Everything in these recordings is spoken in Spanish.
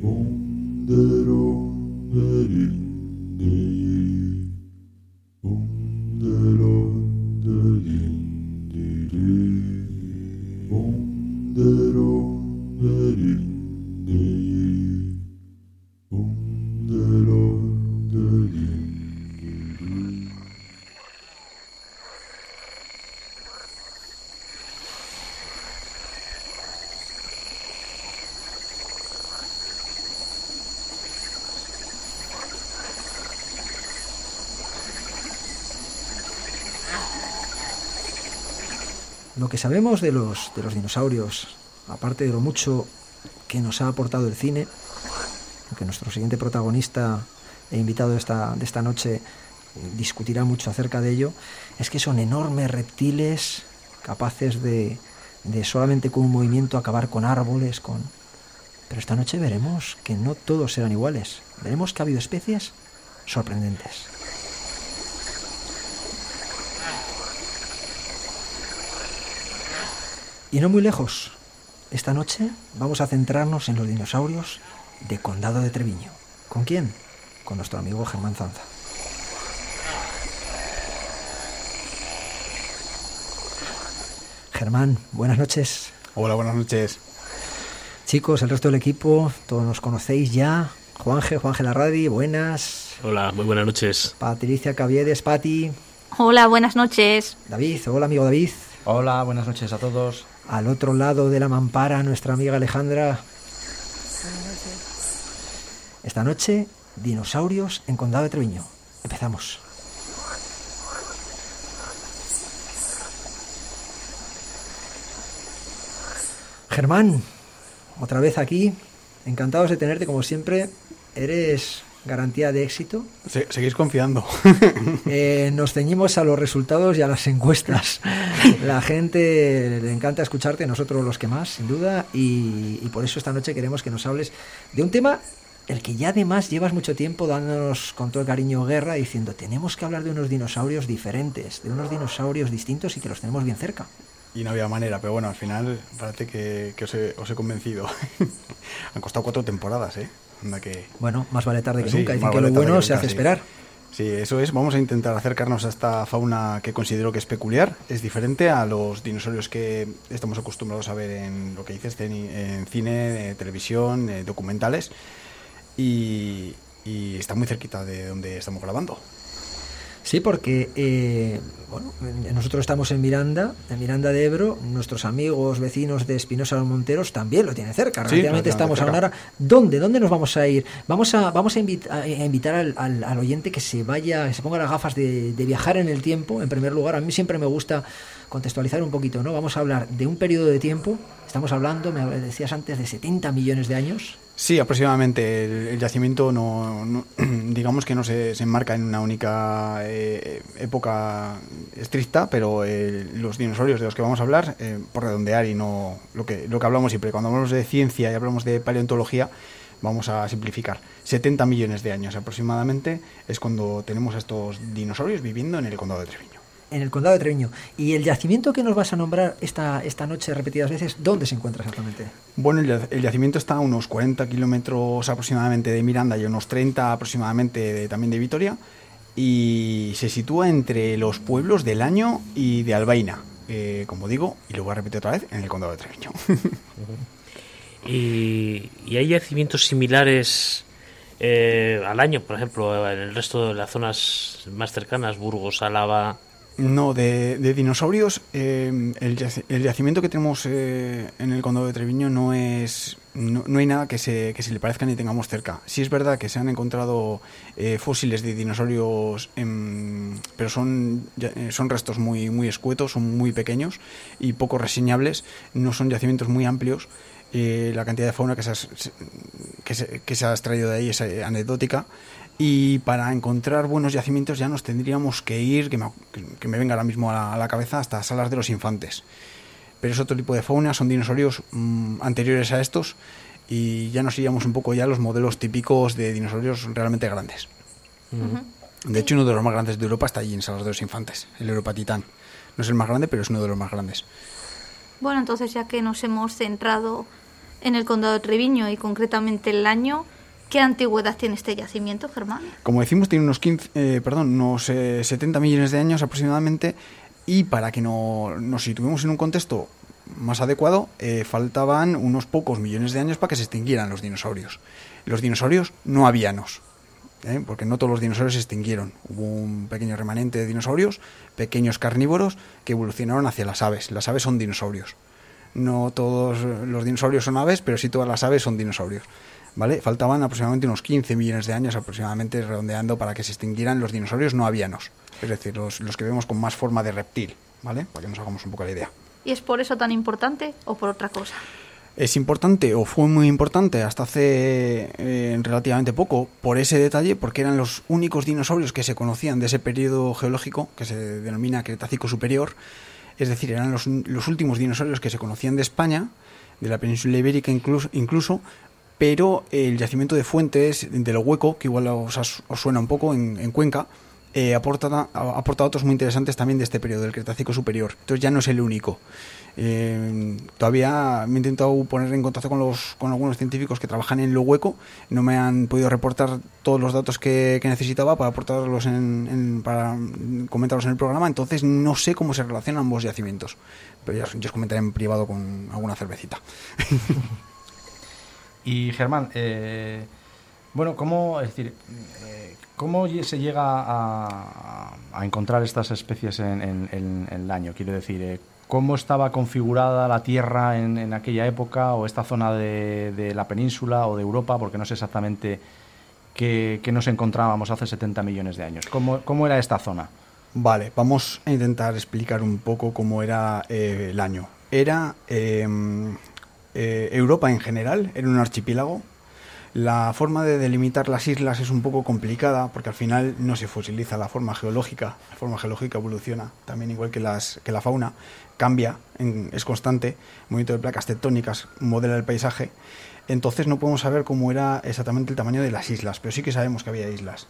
Lo que sabemos de los, de los dinosaurios, aparte de lo mucho que nos ha aportado el cine, que nuestro siguiente protagonista e invitado de esta, de esta noche discutirá mucho acerca de ello, es que son enormes reptiles capaces de, de solamente con un movimiento acabar con árboles, con... Pero esta noche veremos que no todos serán iguales. Veremos que ha habido especies sorprendentes. Y no muy lejos. Esta noche vamos a centrarnos en los dinosaurios de Condado de Treviño. ¿Con quién? Con nuestro amigo Germán Zanza. Germán, buenas noches. Hola, buenas noches. Chicos, el resto del equipo, todos nos conocéis ya. Juanje, Juanje Larradi, buenas. Hola, muy buenas noches. Patricia Caviedes, Pati. Hola, buenas noches. David, hola amigo David. Hola, buenas noches a todos. Al otro lado de la mampara, nuestra amiga Alejandra. Esta noche, dinosaurios en Condado de Treviño. Empezamos. Germán, otra vez aquí. Encantados de tenerte como siempre. Eres garantía de éxito. Se- seguís confiando. Eh, nos ceñimos a los resultados y a las encuestas. La gente le encanta escucharte, nosotros los que más, sin duda, y, y por eso esta noche queremos que nos hables de un tema el que ya además llevas mucho tiempo dándonos con todo el cariño guerra, diciendo tenemos que hablar de unos dinosaurios diferentes, de unos dinosaurios distintos y que los tenemos bien cerca. Y no había manera, pero bueno, al final parece que, que os, he, os he convencido. Han costado cuatro temporadas, ¿eh? Que... Bueno, más vale tarde que Sí, nunca. Dicen que lo vale bueno que se hace sí. esperar. Sí, eso es. Vamos a intentar acercarnos a esta fauna que considero que es peculiar. Es diferente a los dinosaurios que estamos acostumbrados a ver en lo que dices, en, cine, eh, televisión, eh, documentales. Y, y está muy cerquita de donde estamos grabando. Sí, porque eh, bueno, nosotros estamos en Miranda, en Miranda de Ebro, nuestros amigos, vecinos de Espinosa de los Monteros también lo tienen cerca. Sí, Relativamente estamos a una cerca. hora. ¿Dónde? ¿Dónde nos vamos a ir? Vamos a, vamos a, invit- a- a invitar al, al- al oyente que se vaya, que se ponga las gafas de, de viajar en el tiempo. En primer lugar, a mí siempre me gusta contextualizar un poquito, ¿no? Vamos a hablar de un periodo de tiempo. Estamos hablando, me decías antes, de 70 millones de años. Sí, aproximadamente. El, yacimiento no, no- digamos que no se, se enmarca en una única eh, época estricta, pero eh, los dinosaurios de los que vamos a hablar, eh, por redondear y no lo que, lo que hablamos siempre, cuando hablamos de ciencia y hablamos de paleontología, vamos a simplificar. 70 millones de años aproximadamente es cuando tenemos a estos dinosaurios viviendo en el condado de Treviño. En el condado de Treviño. Y el yacimiento que nos vas a nombrar esta, esta noche repetidas veces, ¿dónde se encuentra exactamente? Bueno, el, yac- el yacimiento está a unos 40 kilómetros aproximadamente de Miranda y unos 30 aproximadamente de- también de Vitoria y se sitúa entre los pueblos del Año y de Albaina, eh, como digo, y lo voy a repetir otra vez, en el condado de Treviño. Y, y hay yacimientos similares eh, al año, por ejemplo, en el resto de las zonas más cercanas, Burgos, Álava. No, de, de dinosaurios, eh, el, yac- el yacimiento que tenemos eh, en el condado de Treviño no es. No, no hay nada que se, que se le parezca ni tengamos cerca. Sí es verdad que se han encontrado eh, fósiles de dinosaurios, pero son, eh, son restos muy, muy escuetos, son muy pequeños y poco reseñables. No son yacimientos muy amplios. Eh, la cantidad de fauna que se, has- que, se, que se ha extraído de ahí es eh, anecdótica. Y para encontrar buenos yacimientos ya nos tendríamos que ir, que me, que me venga ahora mismo a la, a la cabeza, hasta Salas de los Infantes. Pero es otro tipo de fauna, son dinosaurios mm, anteriores a estos y ya nos iríamos un poco ya a los modelos típicos de dinosaurios realmente grandes. De hecho, uno de los más grandes de Europa está allí en Salas de los Infantes, el Europa Titán. No es el más grande, pero es uno de los más grandes. Bueno, entonces ya que nos hemos centrado en el condado de Treviño y concretamente el año. ¿Qué antigüedad tiene este yacimiento, Germán? Como decimos, tiene unos, 15, eh, perdón, unos 70 millones de años aproximadamente y para que no, nos situemos en un contexto más adecuado, faltaban unos pocos millones de años para que se extinguieran los dinosaurios. Los dinosaurios no avianos, ¿eh? porque no todos los dinosaurios se extinguieron. Hubo un pequeño remanente de dinosaurios, pequeños carnívoros, que evolucionaron hacia las aves. Las aves son dinosaurios. No todos los dinosaurios son aves, pero sí todas las aves son dinosaurios. ¿Vale? Faltaban aproximadamente unos 15 millones de años, aproximadamente redondeando, para que se extinguieran los dinosaurios no avianos. Es decir, los, los que vemos con más forma de reptil. ¿Vale? Para que nos hagamos un poco la idea. ¿Y es por eso tan importante o por otra cosa? es importante o fue muy importante hasta hace eh, relativamente poco por ese detalle, porque eran los únicos dinosaurios que se conocían de ese periodo geológico que se denomina Cretácico Superior, es decir, eran los, los últimos dinosaurios que se conocían de España, de la península ibérica incluso, incluso pero el yacimiento de Fuentes de lo Hueco, que igual os, suena un poco en, Cuenca, eh, aporta, aporta datos muy interesantes también de este periodo del Cretácico Superior. Entonces ya no es el único. Eh, todavía me he intentado poner en contacto con, los, con algunos científicos que trabajan en lo hueco. No me han podido reportar todos los datos que, necesitaba para aportarlos en, para comentarlos en el programa. Entonces no sé cómo se relacionan ambos yacimientos. Pero ya, os comentaré en privado con alguna cervecita. y Germán, eh, bueno, ¿cómo, es decir, eh, ¿cómo se llega a, encontrar estas especies en, el año? Quiero decir, eh, cómo estaba configurada la Tierra en, aquella época o esta zona de, la península o de Europa, porque no sé exactamente qué, nos encontrábamos hace 70 millones de años. ¿Cómo, era esta zona? Vale, vamos a intentar explicar un poco cómo era eh, el año. Era em, eh, Europa en general, era un archipiélago la forma de delimitar las islas es un poco complicada porque al final no se fosiliza la forma geológica. La forma geológica evoluciona también igual que, las, que la fauna, cambia, es constante. El movimiento de placas tectónicas modela el paisaje. Entonces no podemos saber cómo era exactamente el tamaño de las islas, pero sí que sabemos que había islas.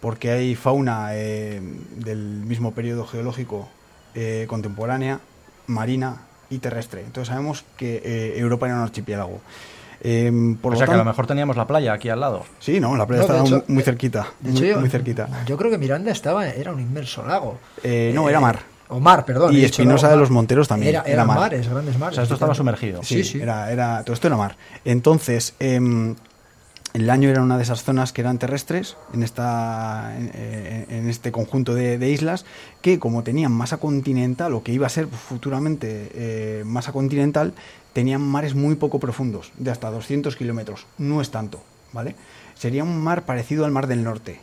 Porque hay fauna eh, del mismo periodo geológico eh, contemporánea, marina y terrestre. Entonces sabemos que eh, Europa era un archipiélago. Eh, por o sea que a lo mejor teníamos la playa aquí al lado. Sí, no, la playa estaba muy, cerquita. muy, cerquita. Yo creo que Miranda estaba, era un inmenso lago. Eh, no, era mar. O mar, perdón. Y Espinosa de los Monteros también. Era, era, mares, grandes mares. O sea, esto estaba sumergido. Sí, sí. Era, era, todo esto era mar. Entonces, em, el año era una de esas zonas que eran terrestres en, esta, en, este conjunto de, islas que como tenían masa continental o que iba a ser futuramente eh, masa continental, tenían mares muy poco profundos, de hasta 200 kilómetros. No es tanto, ¿vale? Sería un mar parecido al mar del norte.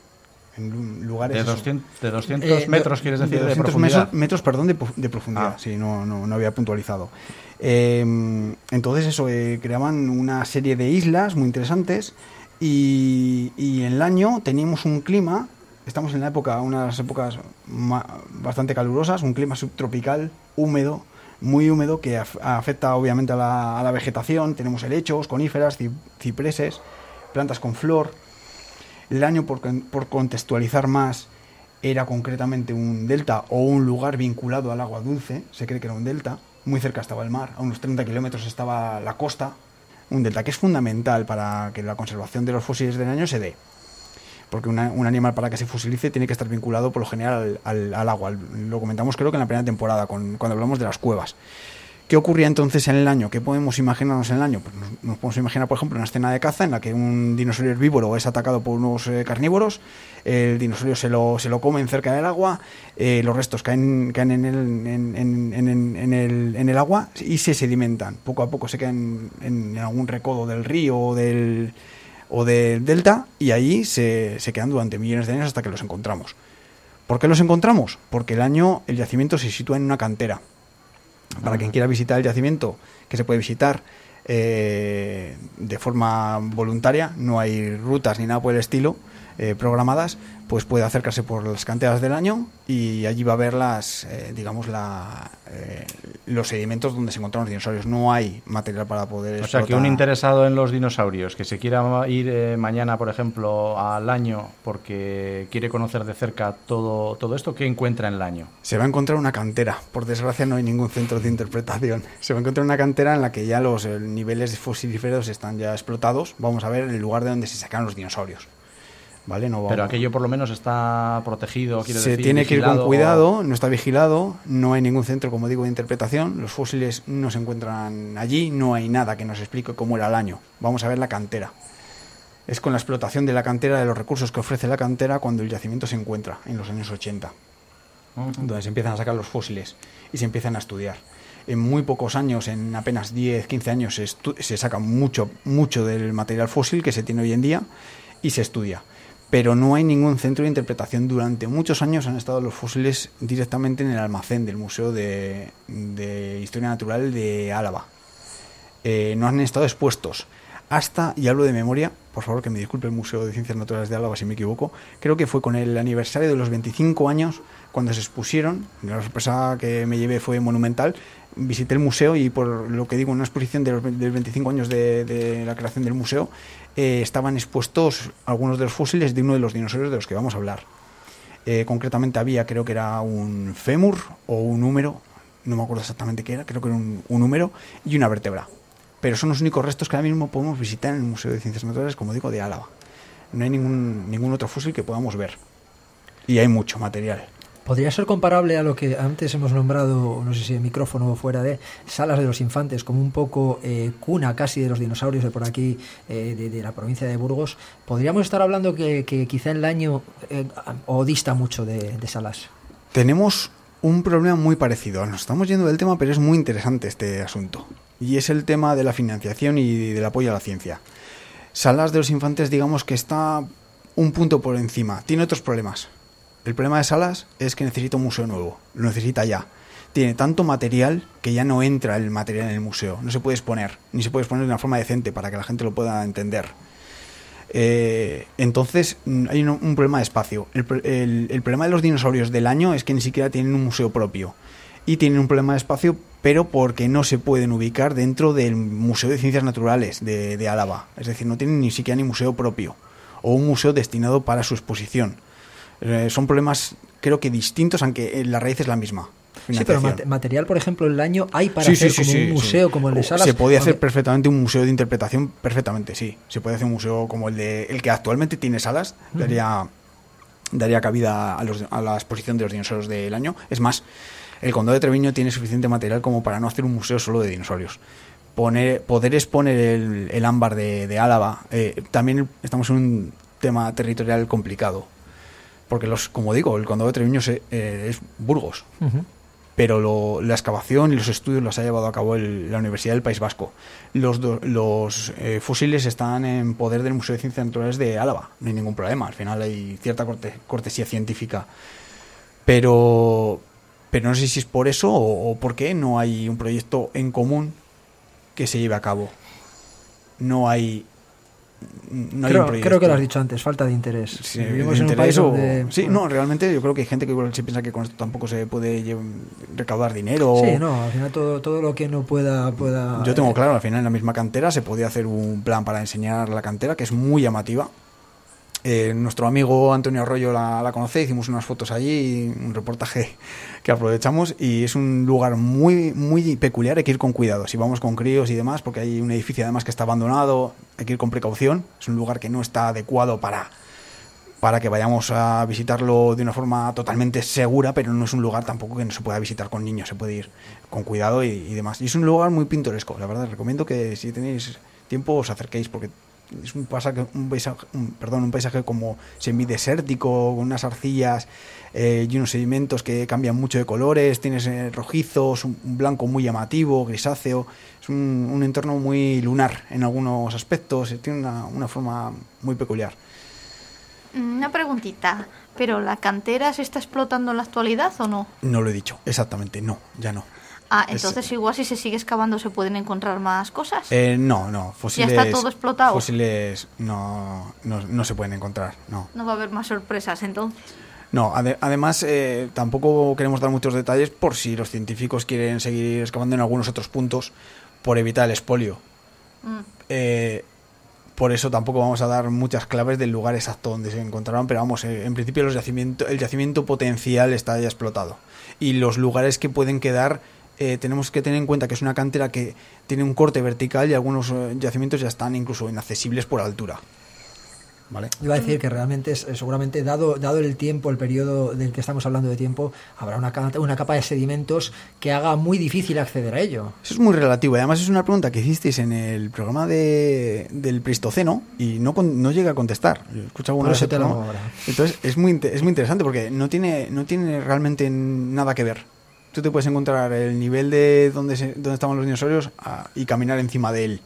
En lugares... De 200, de 200 eh, metros, quieres decir, de, profundidad. Metros, perdón, de, profundidad. Ah. Sí, no, no, no había puntualizado. Em, entonces eso, eh, creaban una serie de islas muy interesantes y, en el año teníamos un clima, estamos en la época, unas épocas bastante calurosas, un clima subtropical, húmedo, muy húmedo que afecta obviamente a la, vegetación. Tenemos helechos, coníferas, cipreses, plantas con flor. El año, por, por, contextualizar más, era concretamente un delta o un lugar vinculado al agua dulce. Se cree que era un delta. Muy cerca estaba el mar, a unos 30 kilómetros estaba la costa. Un delta que es fundamental para que la conservación de los fósiles del año se dé porque un animal para que se fosilice tiene que estar vinculado por lo general al, agua. Lo comentamos creo que en la primera temporada, cuando hablamos de las cuevas. ¿Qué ocurría entonces en el año? ¿Qué podemos imaginarnos en el año? Pues nos, podemos imaginar, por ejemplo, una escena de caza en la que un dinosaurio herbívoro es atacado por unos eh, carnívoros, el dinosaurio se lo, se lo comen cerca del agua, eh, los restos caen, caen en, el, en, el, en el agua y se sedimentan. Poco a poco se quedan en algún recodo del río o del, o del delta y ahí se, se quedan durante millones de años hasta que los encontramos. ¿Por qué los encontramos? Porque el año el yacimiento se sitúa en una cantera. Para quien quiera visitar el yacimiento, que se puede visitar eh, de forma voluntaria, no hay rutas ni nada por el estilo, eh, programadas, pues puede acercarse por las canteras del año y allí va a ver las, eh, digamos, la, eh, los sedimentos donde se encontraron los dinosaurios. No hay material para poder. O sea, que un interesado en los dinosaurios que se quiera ir mañana, por ejemplo, al año porque quiere conocer de cerca todo, todo esto, ¿qué encuentra en el año? Se va a encontrar una cantera. Por desgracia, no hay ningún centro de interpretación. Se va a encontrar una cantera en la que ya los niveles fosilíferos están ya explotados. Vamos a ver el lugar de donde se sacaron los dinosaurios. Pero aquello por lo menos está protegido. Se tiene que ir con cuidado, no está vigilado, no hay ningún centro, como digo, de interpretación. Los fósiles no se encuentran allí, no hay nada que nos explique cómo era el año. Vamos a ver la cantera. Es con la explotación de la cantera, de los recursos que ofrece la cantera, cuando el yacimiento se encuentra, en los años 80. Donde se empiezan a sacar los fósiles y se empiezan a estudiar. En muy pocos años, en apenas 10, 15 años, se, se saca mucho, mucho del material fósil que se tiene hoy en día y se estudia pero no hay ningún centro de interpretación. Durante muchos años han estado los fósiles directamente en el almacén del Museo de, Historia Natural de Álava. Eh, no han estado expuestos. Hasta, y hablo de memoria, por favor que me disculpe el Museo de Ciencias Naturales de Álava si me equivoco, creo que fue con el aniversario de los 25 años cuando se expusieron, la sorpresa que me llevé fue monumental, visité el museo y por lo que digo, en una exposición de los, 25 años de, la creación del museo, eh, estaban expuestos algunos de los fósiles de uno de los dinosaurios de los que vamos a hablar. Eh, concretamente había, creo que era un fémur o un húmero, no me acuerdo exactamente qué era, creo que era un, un húmero y una vértebra. Pero son los únicos restos que ahora mismo podemos visitar en el Museo de Ciencias Naturales, como digo, de Álava. No hay ningún, ningún otro fósil que podamos ver. Y hay mucho material. ¿Podría ser comparable a lo que antes hemos nombrado, no sé si el micrófono o fuera de, salas de los infantes, como un poco eh, cuna casi de los dinosaurios de por aquí, eh, de, la provincia de Burgos? ¿Podríamos estar hablando que, quizá en el año eh, o dista mucho de, salas? Tenemos un problema muy parecido. Nos estamos yendo del tema, pero es muy interesante este asunto. Y es el tema de la financiación y del apoyo a la ciencia. Salas de los infantes, digamos que está un punto por encima. Tiene otros problemas el problema de Salas es que necesita un museo nuevo, lo necesita ya. Tiene tanto material que ya no entra el material en el museo, no se puede exponer, ni se puede exponer de una forma decente para que la gente lo pueda entender. Eh, entonces mm, hay un, problema de espacio. El, problema de los dinosaurios del año es que ni siquiera tienen un museo propio. Y tienen un problema de espacio, pero porque no se pueden ubicar dentro del Museo de Ciencias Naturales de, de Álava. Es decir, no tienen ni siquiera ni museo propio o un museo destinado para su exposición. Eh, son problemas, creo que distintos, aunque la raíz es la misma. Sí, pero material, por ejemplo, el año hay para hacer como un museo como el de Salas. Se podía hacer perfectamente un museo de interpretación, perfectamente, sí. Se puede hacer un museo como el de el que actualmente tiene Salas, daría, daría cabida a, a la exposición de los dinosaurios del año. Es más, el condado de Treviño tiene suficiente material como para no hacer un museo solo de dinosaurios. Poner, poder exponer el, ámbar de, Álava, eh, también estamos en un tema territorial complicado porque los, como digo, el condado de Treviño eh, es Burgos. Pero la excavación y los estudios los ha llevado a cabo la Universidad del País Vasco. Los, los eh, fósiles están en poder del Museo de Ciencias Naturales de Álava. No hay ningún problema. Al final hay cierta cortesía científica. Pero, pero no sé si es por eso o, o por qué no hay un proyecto en común que se lleve a cabo. No hay creo, que lo has dicho antes, falta de interés. Sí, Vivimos en un país donde... Sí, no, realmente yo creo que hay gente que se piensa que con esto tampoco se puede recaudar dinero. Sí, no, al final todo, todo lo que no pueda, pueda... Yo tengo eh, claro, al final en la misma cantera se podía hacer un plan para enseñar la cantera, que es muy llamativa. Eh, nuestro amigo Antonio Arroyo la, la, conoce, hicimos unas fotos allí, un reportaje que aprovechamos y es un lugar muy, muy peculiar, hay que ir con cuidado, si vamos con críos y demás, porque hay un edificio además que está abandonado, hay que ir con precaución, es un lugar que no está adecuado para, para que vayamos a visitarlo de una forma totalmente segura, pero no es un lugar tampoco que no se pueda visitar con niños, se puede ir con cuidado y, y demás. Y es un lugar muy pintoresco, la verdad, recomiendo que si tenéis tiempo os acerquéis porque es un paisaje, un paisaje, perdón, un paisaje como semidesértico, con unas arcillas eh, y unos sedimentos que cambian mucho de colores, tienes eh, rojizos, un, blanco muy llamativo, grisáceo, es un, entorno muy lunar en algunos aspectos, eh, tiene una, una forma muy peculiar. Una preguntita, ¿pero la cantera se está explotando en la actualidad o no? No lo he dicho, exactamente, no, ya no. Ah, Es- entonces igual si se sigue excavando se pueden encontrar más cosas. Eh, no, no, fósiles. está todo explotado. Fósiles no, no, no se pueden encontrar, no. No va a haber más sorpresas entonces. No, ade- además eh, tampoco queremos dar muchos detalles por si los científicos quieren seguir excavando en algunos otros puntos por evitar el expolio. Mm. Eh, por eso tampoco vamos a dar muchas claves del lugar exacto donde se encontraron, pero vamos, en principio los yacimiento, el yacimiento potencial está ya explotado. Y los lugares que pueden quedar, eh, tenemos que tener en cuenta que es una cantera que tiene un corte vertical y algunos eh, yacimientos ya están incluso inaccesibles por altura. ¿Vale? Iba a decir que realmente, es, eh, seguramente, dado, dado el tiempo, el periodo del que estamos hablando de tiempo, habrá una, una capa de sedimentos que haga muy difícil acceder a ello. Eso es muy relativo. y Además es una pregunta que hicisteis en el programa de, del Pleistoceno y no, no llega a contestar. Escucha alguna Por eso te lo. Entonces es muy, es muy interesante porque no tiene, no tiene realmente nada que ver. Tú te puedes encontrar el nivel de donde, se- donde estaban los dinosaurios y caminar encima de él.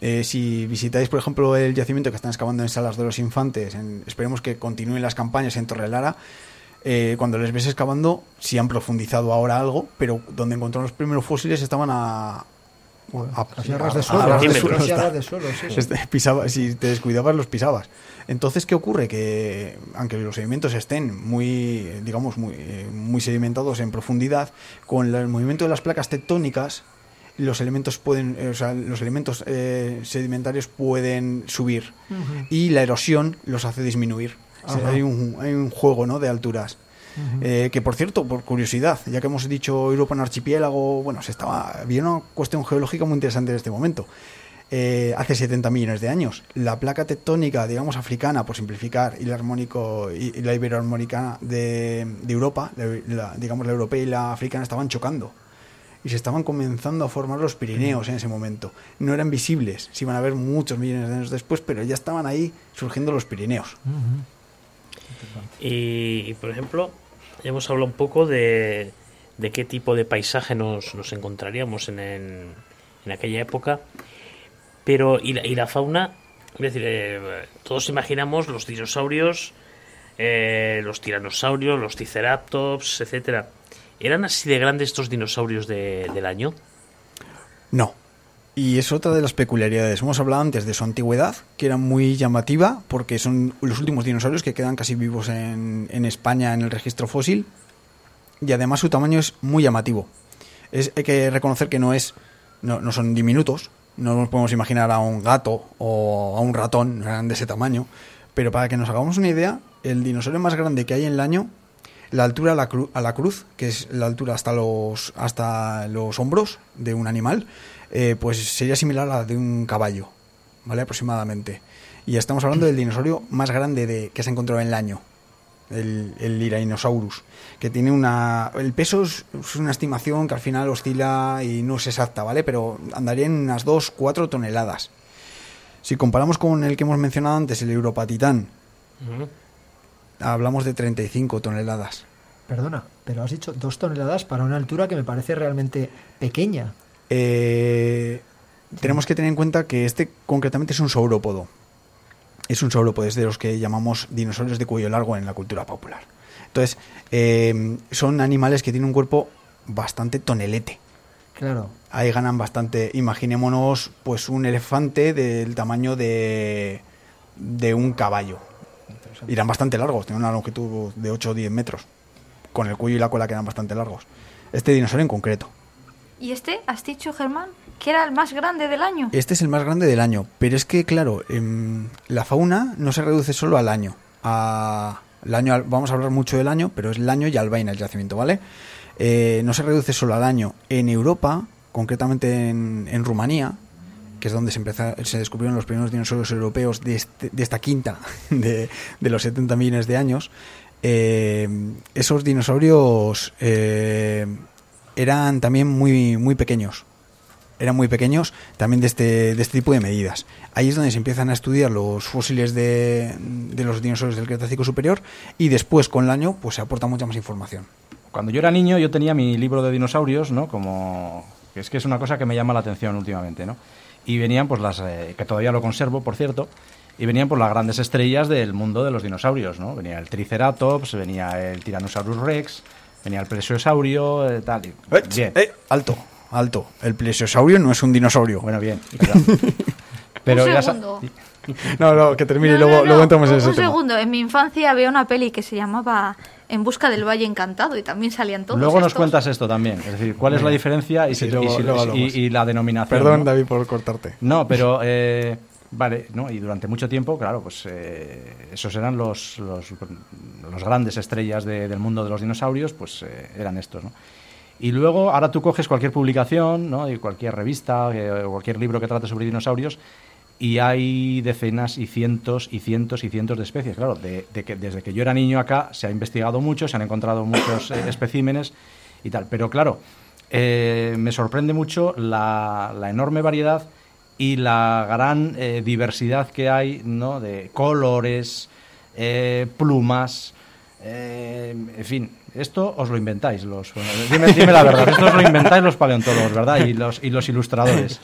Eh, si visitáis, por ejemplo, el yacimiento que están excavando en Salas de los Infantes, en- esperemos que continúen las campañas en Torrelara, eh, cuando les ves excavando, sí han profundizado ahora algo, pero donde encontraron los primeros fósiles estaban a... a- de suelo, a de de sí. Este, pisaba- si te descuidabas, los pisabas. Entonces, ¿qué ocurre? Que aunque los sedimentos estén muy, digamos, muy, eh, muy sedimentados en profundidad, con el movimiento de las placas tectónicas, los elementos pueden, eh, o sea, los elementos eh, sedimentarios pueden subir y la erosión los hace disminuir. O sea, Ajá. hay, un, hay un juego ¿no? de alturas. Eh, que por cierto, por curiosidad, ya que hemos dicho Europa en archipiélago, bueno, se estaba, había una cuestión geológica muy interesante en este momento. Eh, hace 70 millones de años, la placa tectónica, digamos, africana, por simplificar, y la armónico y, y la iberoarmónica de, de Europa, la- la- digamos, la europea y la africana estaban chocando. Y se estaban comenzando a formar los Pirineos en ese momento. No eran visibles, se iban a ver muchos millones de años después, pero ya estaban ahí surgiendo los Pirineos. Y, y, por ejemplo, hemos hablado un poco de, de qué tipo de paisaje nos, nos encontraríamos en, en, aquella época. Pero, ¿y la, y la fauna? Es decir, eh, todos imaginamos los dinosaurios, eh, los tiranosaurios, los triceratops, etcétera. ¿Eran así de grandes estos dinosaurios de- del año? No. Y es otra de las peculiaridades. Hemos hablado antes de su antigüedad, que era muy llamativa, porque son los últimos dinosaurios que quedan casi vivos en, en España en el registro fósil. Y además su tamaño es muy llamativo. Es, hay que reconocer que no es. No, no son diminutos. No nos podemos imaginar a un gato o a un ratón de ese tamaño. Pero para que nos hagamos una idea, el dinosaurio más grande que hay en el año, la altura a la, cru- a la cruz, que es la altura hasta los, hasta los hombros de un animal, eh, pues sería similar a la de un caballo, ¿vale? Aproximadamente. Y estamos hablando del dinosaurio más grande de, que se ha encontrado en el año, el, el Tyrannosaurus, que tiene una... El peso es, es una estimación que al final oscila y no es exacta, ¿vale? Pero andaría en unas 2-4 toneladas. Si comparamos con el que hemos mencionado antes, el Europatitán, Ujú. hablamos de 35 toneladas. Perdona, pero has dicho dos toneladas para una altura que me parece realmente pequeña. Eh, tenemos que tener en cuenta que este concretamente es un saurópodo. Es un saurópodo, es de los que llamamos dinosaurios de cuello largo en la cultura popular. Entonces, eh, son animales que tienen un cuerpo bastante tonelete. Claro. Ahí ganan bastante. Imaginémonos, pues, un elefante del tamaño de, de un caballo. Irán bastante largos, tienen una longitud de 8 o 10 metros. Con el cuello y la cola que eran bastante largos. Este dinosaurio en concreto. ¿Y este, has dicho, Germán, que era el más grande del año? Este es el más grande del año, pero es que, claro, em, la fauna no se reduce solo al año. El año vamos a hablar mucho del año, pero es el año y albaina el yacimiento, ¿vale? Eh, no se reduce solo al año. En Europa, concretamente en, Rumanía, que es donde se, empeza- se descubrieron los primeros dinosaurios europeos de, este- de esta quinta de, de los 70 millones de años, eh, esos dinosaurios eh, eran también muy, muy pequeños eran muy pequeños también de este, de este tipo de medidas. Ahí es donde se empiezan a estudiar los fósiles de, de los dinosaurios del Cretácico superior y después con el año pues se aporta mucha más información. Cuando yo era niño yo tenía mi libro de dinosaurios, ¿no? Como es que es una cosa que me llama la atención últimamente, ¿no? Y venían pues las eh, que todavía lo conservo, por cierto, y venían por las grandes estrellas del mundo de los dinosaurios, ¿no? Venía el Triceratops, venía el Tyrannosaurus Rex, venía el plesiosaurio, eh, tal. y- Eh, bien. eh, alto, alto. El plesiosaurio no es un dinosaurio. Bueno, bien. Pero, pero un ya sa- segundo. No, no, que termine y No, luego, no, luego entramos en un, ese un tema. segundo, en mi infancia había una peli que se llamaba En busca del Valle Encantado y también salían todos Luego nos estos. cuentas esto también. Es decir, cuál es la diferencia y, Sí, si- luego- y si- luego y- hablamos. y la denominación. Perdón, ¿no? David, por cortarte. No, pero eh, vale, ¿no? Y durante mucho tiempo, claro, pues eh, esos eran los, los, los grandes estrellas de- del mundo de los dinosaurios, pues eh, eran estos, ¿no? Y luego, ahora tú coges cualquier publicación, ¿no? Cualquier revista, eh, cualquier libro que trate sobre dinosaurios, y hay decenas y cientos y cientos y cientos de especies. Claro, de, de que desde que yo era niño acá se ha investigado mucho, se han encontrado muchos eh, especímenes y tal. Pero claro, eh, me sorprende mucho la enorme variedad y la gran eh, diversidad que hay ¿no? de colores, eh, plumas, eh, en fin. Esto os lo inventáis, los, bueno, dime, dime la verdad, esto os lo inventáis los paleontólogos, ¿verdad? Y los, y los ilustradores.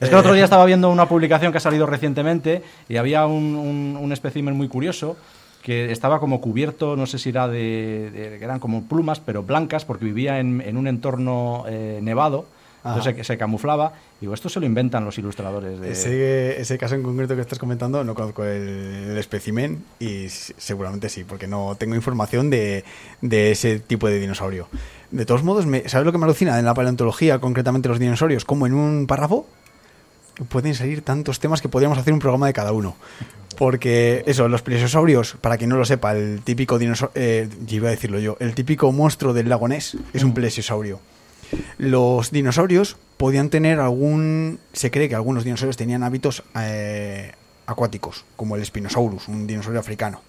Es que el otro día estaba viendo una publicación que ha salido recientemente y había un, un, un espécimen muy curioso que estaba como cubierto, no sé si era de, de- eran como plumas, pero blancas, porque vivía en, en un entorno eh, nevado, entonces se, se camuflaba. Digo, esto se lo inventan los ilustradores de... Ese, ese caso en concreto que estás comentando, no conozco el, el espécimen y seguramente sí, porque no tengo información de, de ese tipo de dinosaurio. De todos modos, me- ¿sabes lo que me alucina en la paleontología, concretamente los dinosaurios? Como en un párrafo pueden salir tantos temas que podríamos hacer un programa de cada uno. Porque eso, los plesiosaurios, para quien no lo sepa, el típico dinosaurio, eh, iba a decirlo yo, el típico monstruo del lago Ness es un plesiosaurio. Los dinosaurios podían tener algún. Se cree que algunos dinosaurios tenían hábitos eh, acuáticos, como el Spinosaurus, un dinosaurio africano.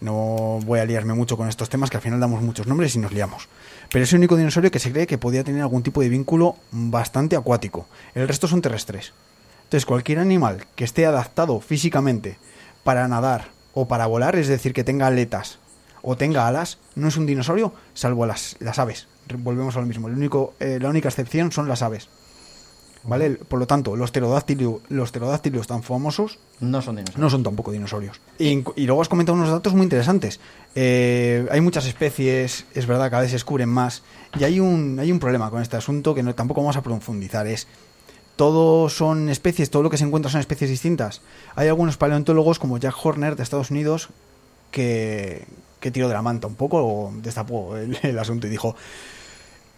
No voy a liarme mucho con estos temas, que al final damos muchos nombres y nos liamos. Pero es el único dinosaurio que se cree que podía tener algún tipo de vínculo bastante acuático. El resto son terrestres. Entonces, cualquier animal que esté adaptado físicamente para nadar o para volar, es decir, que tenga aletas o tenga alas, no es un dinosaurio, salvo las, las aves. Volvemos a lo mismo. El único, eh, la única excepción son las aves. ¿Vale? Por lo tanto, los pterodáctilos, los pterodáctilos tan famosos No son dinosaurios. no son tampoco dinosaurios. Y, y luego has comentado unos datos muy interesantes. Eh, hay muchas especies, es verdad, cada vez se descubren más. Y hay un, hay un problema con este asunto que no, tampoco vamos a profundizar. Es todo son especies, todo lo que se encuentra son especies distintas. Hay algunos paleontólogos como Jack Horner de Estados Unidos que, que tiró de la manta un poco, o destapó el, el asunto y dijo,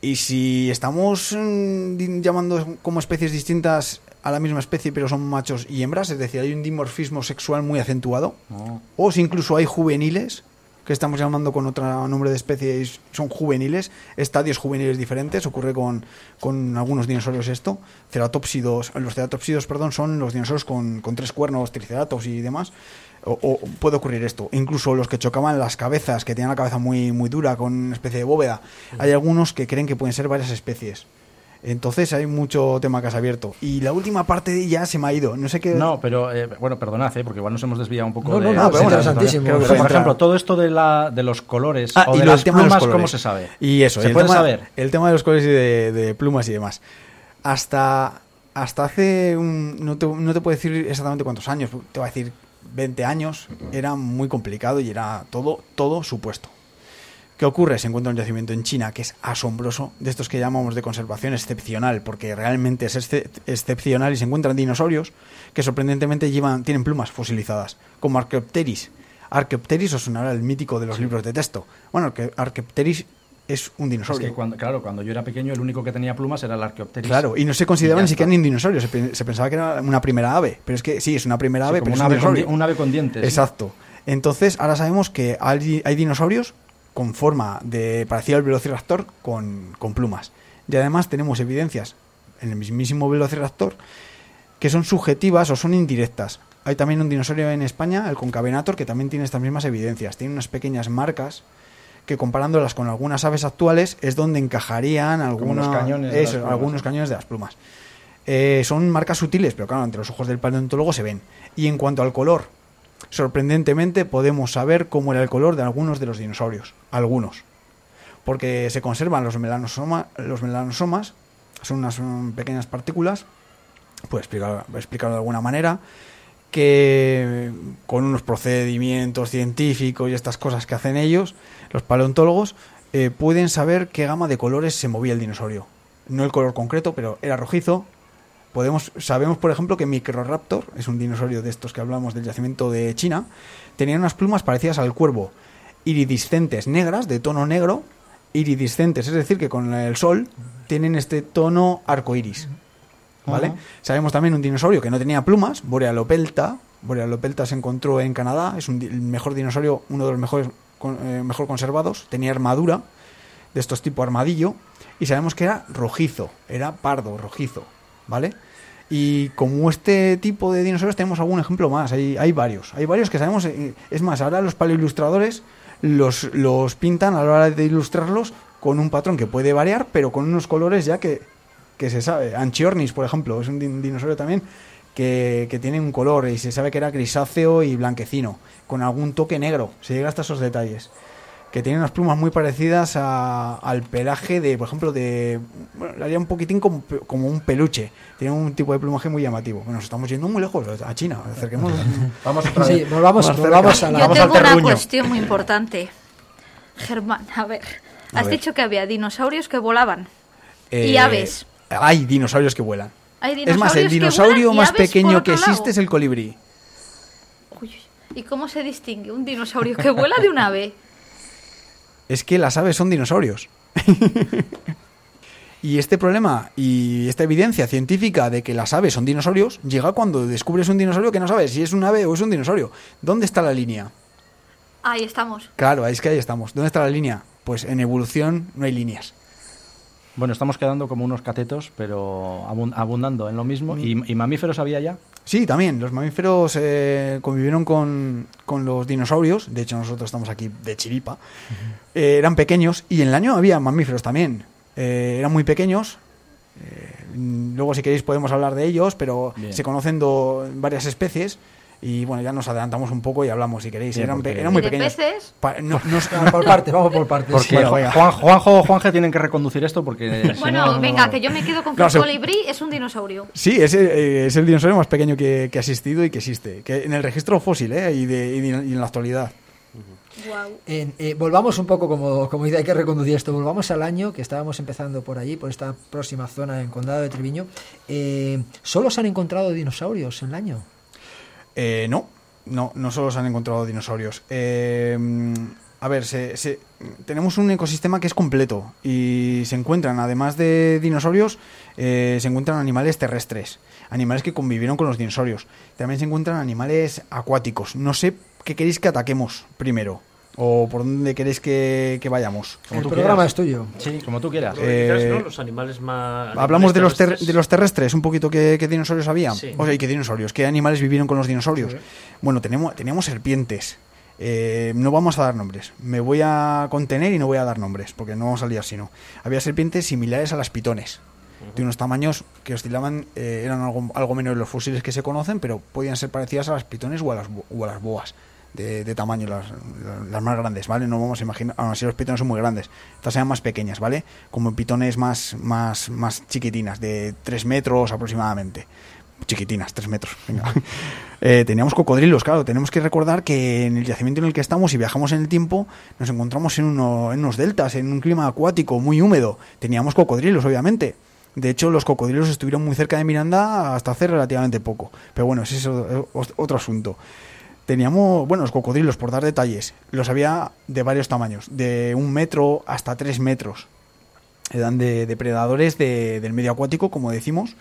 y si estamos mm, llamando como especies distintas a la misma especie, pero son machos y hembras, es decir, hay un dimorfismo sexual muy acentuado, No. o si incluso hay juveniles, que estamos llamando con otro nombre de especie, y son juveniles, estadios juveniles diferentes, ocurre con, con algunos dinosaurios esto, ceratópsidos, los ceratópsidos, perdón, son los dinosaurios con, con tres cuernos, triceratops y demás, o, o puede ocurrir esto, incluso los que chocaban las cabezas, que tenían la cabeza muy, muy dura, con una especie de bóveda, hay algunos que creen que pueden ser varias especies. Entonces hay mucho tema que has abierto. Y la última parte ya se me ha ido. No sé qué. No, pero eh, bueno, perdonad, eh, porque igual nos hemos desviado un poco No, de... no, no, pero interesantísimo. Pero, por ejemplo, todo esto de, la, de los colores Ah, o y de lo- las de los plumas, colores. ¿cómo se sabe? Y eso, ¿Se el puede tema, saber? El tema de los colores y de, de plumas y demás. Hasta, hasta hace un. No te, no te puedo decir exactamente cuántos años, te voy a decir 20 años. Era muy complicado y era todo, todo supuesto. ¿Qué ocurre? Se encuentra un yacimiento en China que es asombroso, de estos que llamamos de conservación excepcional, porque realmente es excep- excepcional y se encuentran dinosaurios que sorprendentemente llevan, tienen plumas fosilizadas, como Archaeopteris. Archaeopteris os sonará el mítico de los libros de texto. Bueno, que Archaeopteris es un Es dinosaurio. que cuando, claro, cuando yo era pequeño el único que tenía plumas era el Archaeopteris. Claro, y no se consideraba Y ya ni siquiera ni un dinosaurio, se, pe- se pensaba que era una primera ave, pero es que sí, es una primera Sí, ave, como pero un es un ave, con, un ave con dientes. ¿sí? Exacto. Entonces, ahora sabemos que hay, hay dinosaurios con forma de parecido al velociraptor con, con plumas. Y además tenemos evidencias en el mismísimo velociraptor que son subjetivas o son indirectas. Hay también un dinosaurio en España, el concavenator, que también tiene estas mismas evidencias. Tiene unas pequeñas marcas que comparándolas con algunas aves actuales es donde encajarían algunos cañones de las plumas. algunos cañones de las plumas. Eh, son marcas sutiles, pero claro, entre los ojos del paleontólogo se ven. Y en cuanto al color, sorprendentemente podemos saber cómo era el color de algunos de los dinosaurios. Algunos. Porque se conservan los, melanosoma- los melanosomas, son unas mm, pequeñas partículas, puedo explicar, explicarlo de alguna manera, que con unos procedimientos científicos y estas cosas que hacen ellos, los paleontólogos, eh, pueden saber qué gama de colores se movía el dinosaurio. No el color concreto, pero era rojizo. Podemos, sabemos, por ejemplo, que Microraptor, es un dinosaurio de estos que hablamos del yacimiento de China, tenía unas plumas parecidas al cuervo, iridiscentes negras, de tono negro, iridiscentes, es decir, que con el sol tienen este tono arcoiris. ¿Vale? Sabemos también un dinosaurio que no tenía plumas, Borealopelta. Borealopelta se encontró en Canadá, es un, el mejor dinosaurio, uno de los mejores con- eh, mejor conservados, tenía armadura de estos tipo armadillo y sabemos que era rojizo, era pardo, rojizo, ¿vale? Y como este tipo de dinosaurios tenemos algún ejemplo más, hay, hay varios, hay varios que sabemos, eh, es más, ahora los paleoilustradores los, los pintan a la hora de ilustrarlos con un patrón que puede variar, pero con unos colores ya que, que se sabe. Anchiornis, por ejemplo, es un din- dinosaurio también que, que tiene un color y se sabe que era grisáceo y blanquecino, con algún toque negro, se llega hasta esos detalles. Que tiene unas plumas muy parecidas a- al pelaje de, por ejemplo, de. Bueno, le haría un poquitín como, pe- como un peluche. Tiene un tipo de plumaje muy llamativo. Bueno, nos estamos yendo muy lejos, a China. Acerquemos. Vamos otra Sí, vez. volvamos, cerca. volvamos a Yo la... Vamos al tengo una cuestión muy importante. Germán, a ver. A Has ver. dicho que había dinosaurios que volaban. Eh, Y aves. Hay dinosaurios que vuelan. Hay Es más, el dinosaurio más pequeño que existe lado. es el colibrí. Uy, ¿Y cómo se distingue un dinosaurio que vuela de un ave? Es que las aves son dinosaurios. y este problema y esta evidencia científica de que las aves son dinosaurios llega cuando descubres un dinosaurio que no sabes si es un ave o es un dinosaurio. ¿Dónde está la línea? Ahí estamos. Claro, es que ahí estamos. ¿Dónde está la línea? Pues en evolución no hay líneas. Bueno, estamos quedando como unos catetos, pero abun- abundando en lo mismo. ¿Y, y mamíferos había ya? Sí, también. Los mamíferos eh, convivieron con, con los dinosaurios. De hecho, nosotros estamos aquí de chiripa. Eh, eran pequeños y en el año había mamíferos también. Eh, eran muy pequeños. Luego, si queréis, podemos hablar de ellos, pero Bien. se conocen do- varias especies. Y bueno, ya nos adelantamos un poco y hablamos si queréis. Bien, eran, porque- eran muy ¿Y de pequeños. Pa- no- por partes, vamos por partes. Porque. Juan, Juanjo o Juanje tienen que reconducir esto porque... si Bueno, no, no- venga, que yo me quedo con que el se- colibrí es un dinosaurio. Sí, es el, eh, es el dinosaurio más pequeño que, que ha existido y que existe. Que en el registro fósil ¿eh? y, de- y de- y en la actualidad. Guau. En- eh, volvamos un poco, como, como dice, hay que reconducir esto, volvamos al año que estábamos empezando por allí, por esta próxima zona en Condado de Treviño. Eh, ¿Solo se han encontrado dinosaurios en el año? Eh, no, no, no solo se han encontrado dinosaurios. Eh, a ver, se- se- tenemos un ecosistema que es completo y se encuentran, además de dinosaurios, eh, se encuentran animales terrestres, animales que convivieron con los dinosaurios. También se encuentran animales acuáticos. No sé qué queréis que ataquemos primero o por dónde queréis que, que vayamos. Como el tú programa quieras. es tuyo. Sí, como tú quieras. Eh. Los animales más. Hablamos de los, ter- de los terrestres, un poquito qué, qué dinosaurios había. Sí. O sea, ¿y qué dinosaurios? ¿Qué animales vivieron con los dinosaurios? Bueno, tenemos, teníamos serpientes. Eh, no vamos a dar nombres. Me voy a contener y no voy a dar nombres, porque no vamos a liar si no. Había serpientes similares a las pitones. De unos tamaños que oscilaban, eh, eran algo, algo menos de los fósiles que se conocen, pero podían ser parecidas a las pitones o a las, bo- o a las boas de, de tamaño, las, las más grandes, ¿vale? No vamos a imaginar, aún así los pitones son muy grandes. Estas eran más pequeñas, ¿vale? Como pitones más, más, más chiquitinas, de 3 metros aproximadamente. Chiquitinas, 3 metros. venga. Eh, teníamos cocodrilos, claro. Tenemos que recordar que en el yacimiento en el que estamos, si viajamos en el tiempo, nos encontramos en, uno- en unos deltas, en un clima acuático muy húmedo. Teníamos cocodrilos, obviamente. De hecho, los cocodrilos estuvieron muy cerca de Miranda hasta hace relativamente poco. Pero bueno, ese es otro asunto. Teníamos, bueno, los cocodrilos, por dar detalles, los había de varios tamaños, de un metro hasta tres metros. Eran de depredadores de- del medio acuático, como decimos.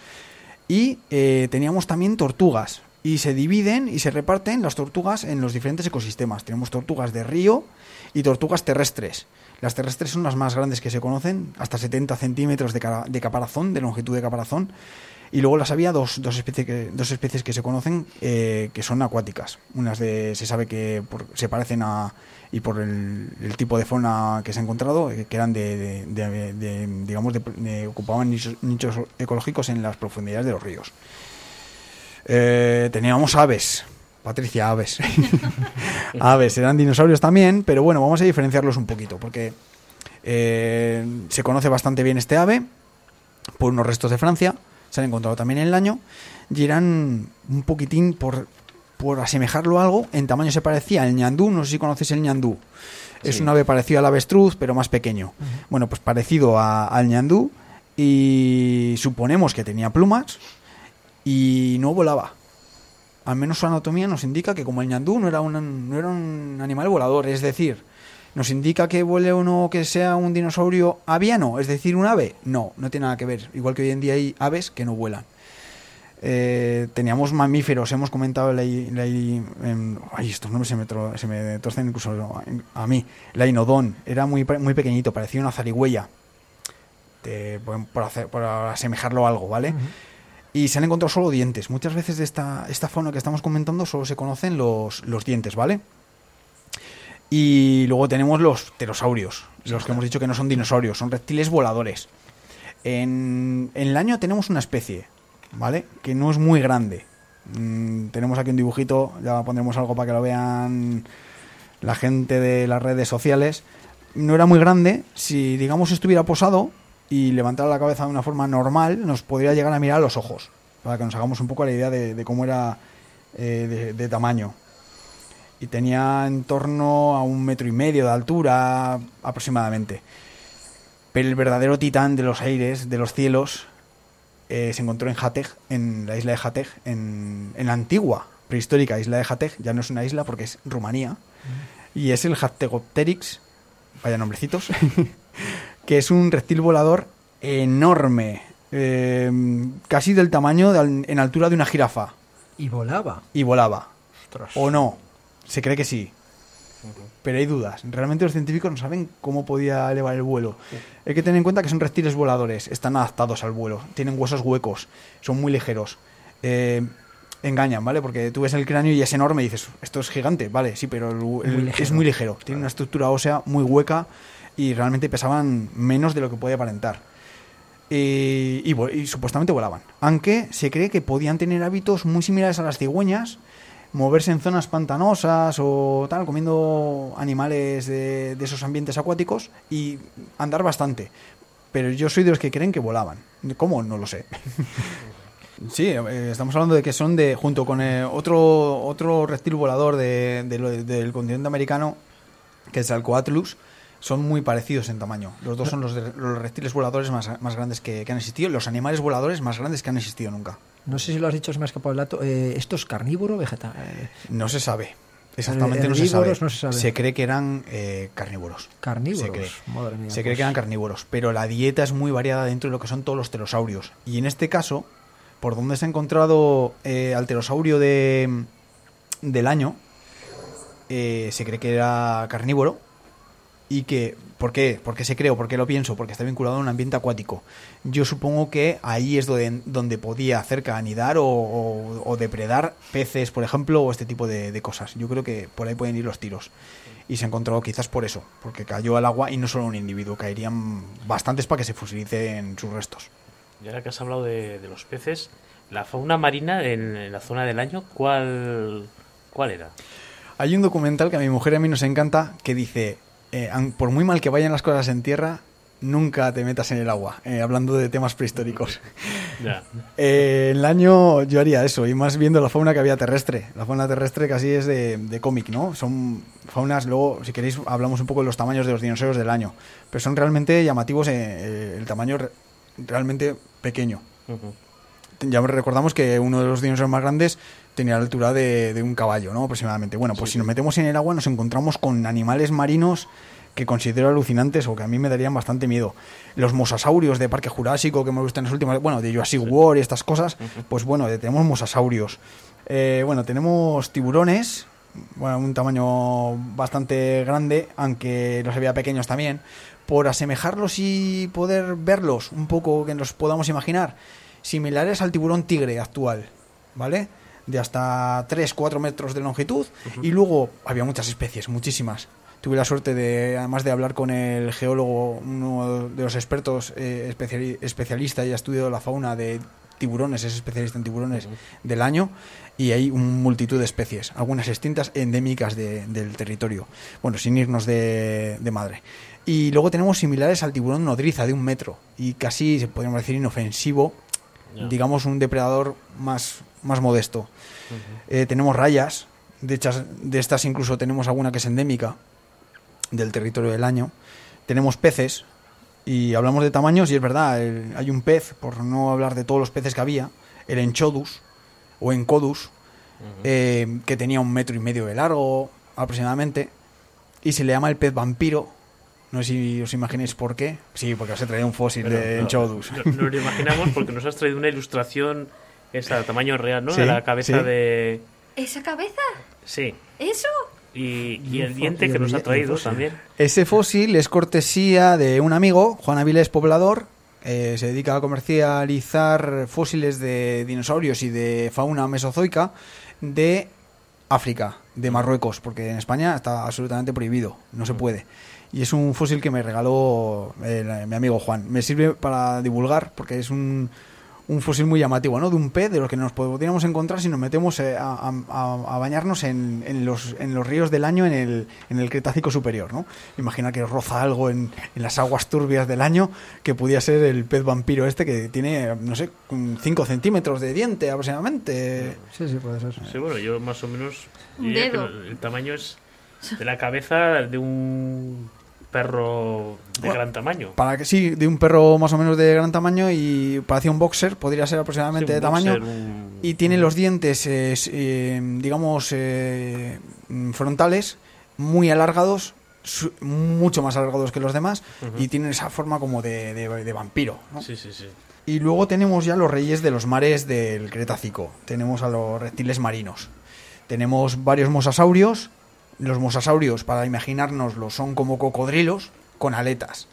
Y eh, teníamos también tortugas. Y se dividen y se reparten las tortugas en los diferentes ecosistemas. Tenemos tortugas de río y tortugas terrestres. Las terrestres son las más grandes que se conocen, hasta 70 centímetros de, de caparazón, de longitud de caparazón. Y luego las había dos, dos, especies, que, dos especies que se conocen eh, que son acuáticas. Unas de, se sabe que por- se parecen a, y por el, el tipo de fauna que se ha encontrado, eh, que eran de, de- de- de- digamos, ocupaban nichos, nichos ecológicos en las profundidades de los ríos. Eh, teníamos aves. Patricia, aves. aves, eran dinosaurios también, pero bueno, vamos a diferenciarlos un poquito, porque eh, se conoce bastante bien este ave por unos restos de Francia, se han encontrado también en el año, y eran un poquitín por por asemejarlo a algo, en tamaño se parecía al ñandú, no sé si conocéis el ñandú. Es un ave parecido al avestruz, pero más pequeño. Bueno, pues parecido a- al ñandú y suponemos que tenía plumas y no volaba. Al menos su anatomía nos indica que como el ñandú no era un, no era un animal volador, es decir, nos indica que vuele o no que sea un dinosaurio aviano, es decir, un ave. No, no tiene nada que ver. Igual que hoy en día hay aves que no vuelan. Eh, teníamos mamíferos, hemos comentado la, la- em, ay, estos nombres se me, tro- se me torcen incluso a, mí. La inodón era muy, muy pequeñito, parecía una zarigüeya. Te- por, hacer, por asemejarlo a algo, ¿vale? Y se han encontrado solo dientes. Muchas veces de esta, esta fauna que estamos comentando solo se conocen los, los dientes, ¿vale? Y luego tenemos los pterosaurios, los que hemos dicho que no son dinosaurios, son reptiles voladores. En, el año tenemos una especie, ¿vale? Que no es muy grande. Mm, tenemos aquí un dibujito, ya pondremos algo para que lo vean la gente de las redes sociales. No era muy grande, si digamos estuviera posado y levantara la cabeza de una forma normal, nos podría llegar a mirar a los ojos, para que nos hagamos un poco la idea de, cómo era eh, de tamaño. Y tenía en torno a un metro y medio de altura aproximadamente. Pero el verdadero titán de los aires, de los cielos, eh, se encontró en Jateg, en la isla de Jateg, en, en la antigua, prehistórica isla de Jateg. Ya no es una isla porque es Rumanía. Y es el Jategopteryx, vaya nombrecitos, que es un reptil volador enorme, eh, casi del tamaño de en altura de una jirafa. Y volaba. Y volaba. Ostras. ¿O no? Se cree que sí. Pero hay dudas. Realmente los científicos no saben cómo podía elevar el vuelo. Hay que tener en cuenta que son reptiles voladores. Están adaptados al vuelo. Tienen huesos huecos. Son muy ligeros. Eh, engañan, ¿vale? Porque tú ves el cráneo y es enorme y dices, esto es gigante, ¿vale? Sí, pero el- el- Muy ligero. es muy ligero. Tiene una estructura ósea muy hueca y realmente pesaban menos de lo que podía aparentar. Y, y supuestamente volaban. Aunque se cree que podían tener hábitos muy similares a las cigüeñas, moverse en zonas pantanosas o tal, comiendo animales de, de esos ambientes acuáticos y andar bastante. Pero yo soy de los que creen que volaban. ¿Cómo? No lo sé. Sí, eh, estamos hablando de que son de, junto con eh, otro, otro reptil volador de- del continente americano, que es el Coatlus, son muy parecidos en tamaño. Los dos son los, los reptiles voladores más, más grandes que, que han existido, los animales voladores más grandes que han existido nunca. No sé si lo has dicho, se me ha escapado el dato. Eh, ¿Esto es carnívoro o vegetal? Eh, No se sabe. Exactamente no se sabe. No se sabe. cree que eran eh, carnívoros. carnívoros. Se cree. Madre mía, Se cree pues, que eran carnívoros, pero la dieta es muy variada dentro de lo que son todos los pterosaurios. Y en este caso, por donde se ha encontrado eh, al pterosaurio de, del año, eh, se cree que era carnívoro. Y que, ¿por qué? ¿Por qué se cree o por qué lo pienso? Porque está vinculado a un ambiente acuático. Yo supongo que ahí es donde, donde podía cerca anidar o, o- o depredar peces, por ejemplo, o este tipo de, de cosas. Yo creo que por ahí pueden ir los tiros. Y se encontró quizás por eso, porque cayó al agua y no solo un individuo, caerían bastantes para que se fusilicen sus restos. Y ahora que has hablado de, de los peces, la fauna marina en, en la zona del año, ¿cuál, cuál era? Hay un documental que a mi mujer y a mí nos encanta que dice, eh, por muy mal que vayan las cosas en tierra, nunca te metas en el agua, eh, hablando de temas prehistóricos. Ya. Eh, el año yo haría eso, y más viendo la fauna que había terrestre. La fauna terrestre casi es de, de cómic, ¿no? Son faunas, luego, si queréis, hablamos un poco de los tamaños de los dinosaurios del año. Pero son realmente llamativos, eh, eh, el tamaño re- realmente pequeño. Ujú. Ya recordamos que uno de los dinosaurios más grandes tenía la altura de, de un caballo, ¿no? Aproximadamente. Bueno, pues si nos metemos en el agua nos encontramos con animales marinos que considero alucinantes o que a mí me darían bastante miedo. Los mosasaurios de Parque Jurásico que hemos visto en las últimas, bueno, de Jurassic World y estas cosas, pues bueno, de- tenemos mosasaurios. Eh, bueno, tenemos tiburones, bueno, un tamaño bastante grande, aunque los había pequeños también. Por asemejarlos y poder verlos un poco, que nos podamos imaginar, similares al tiburón tigre actual, ¿vale? De hasta 3-4 metros de longitud. Y luego había muchas especies, muchísimas. Tuve la suerte de, además de hablar con el geólogo, uno de los expertos eh, especiali- especialista y ha estudiado la fauna de tiburones, es especialista en tiburones del año, y hay un multitud de especies, algunas extintas endémicas de- del territorio. Bueno, sin irnos de, de madre. Y luego tenemos similares al tiburón nodriza de un metro, y casi, podríamos decir, inofensivo, digamos un depredador más, más modesto. Eh, tenemos rayas, de, hechas, de estas incluso tenemos alguna que es endémica del territorio del año. Tenemos peces, y hablamos de tamaños, y es verdad, el- hay un pez, por no hablar de todos los peces que había, el Enchodus, o Encodus, eh, que tenía un metro y medio de largo aproximadamente, y se le llama el pez vampiro. No sé si os imagináis por qué. Sí, porque os he traído un fósil Pero de Enchodus. no- Nos lo imaginamos porque nos has traído una ilustración esa, tamaño real, ¿no? Sí, de la cabeza sí. de... ¿Esa cabeza? Sí. ¿Eso? Y, y el diente que nos ha traído también. Ese fósil es cortesía de un amigo, Juan Avilés Poblador, eh, se dedica a comercializar fósiles de dinosaurios y de fauna mesozoica de África, de Marruecos, porque en España está absolutamente prohibido, no se puede. Y es un fósil que me regaló eh, mi amigo Juan. Me sirve para divulgar, porque es un, un fósil muy llamativo, ¿no? De un pez de los que nos podríamos encontrar si nos metemos eh, a, a- a- a bañarnos en, en los, en los ríos del año en el, en el Cretácico superior, ¿no? Imagina que roza algo en, en las aguas turbias del año que pudiera ser el pez vampiro este que tiene, no sé, 5 centímetros de diente aproximadamente. Sí, sí, puede ser. Sí, bueno, yo más o menos dedo. el tamaño es de la cabeza de un perro de Bueno, gran tamaño. Para que sí, de un perro más o menos de gran tamaño y parecía un boxer, podría ser aproximadamente Sí, de tamaño. boxer, un- Y tiene los dientes, eh, eh, digamos, eh, mm, frontales muy alargados, mucho más alargados que los demás, y tienen esa forma como de, de- de vampiro. ¿no? Sí, sí, sí. Y luego tenemos ya los reyes de los mares del Cretácico. Tenemos a los reptiles marinos. Tenemos varios mosasaurios. Los mosasaurios, para imaginárnoslo, son como cocodrilos con aletas.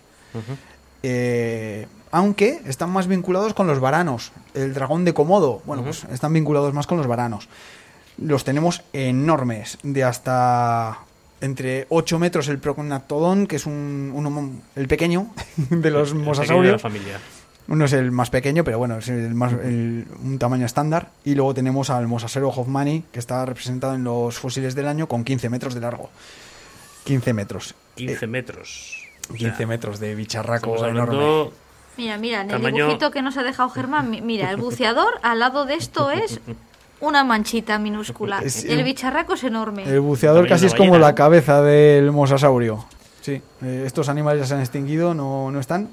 Eh, aunque están más vinculados con los varanos. El dragón de Komodo, bueno, pues están vinculados más con los varanos. Los tenemos enormes, de hasta entre 8 metros el Prognatodon, que es un, el pequeño de los El pequeño de la mosasaurios. familia. Uno es el más pequeño, pero bueno, es el más, el- un tamaño estándar. Y luego tenemos al mosasero Hoffmani, que está representado en los fósiles del año con 15 metros de largo. 15 metros. 15 metros. O 15 sea, metros de bicharraco enorme. Mira, mira, en el Tamaño- dibujito que nos ha dejado Germán, mi- mira, el buceador al lado de esto es una manchita minúscula. Es- El bicharraco es enorme. El buceador casi es como la cabeza del mosasaurio. Sí, eh, estos animales ya se han extinguido, no, no están.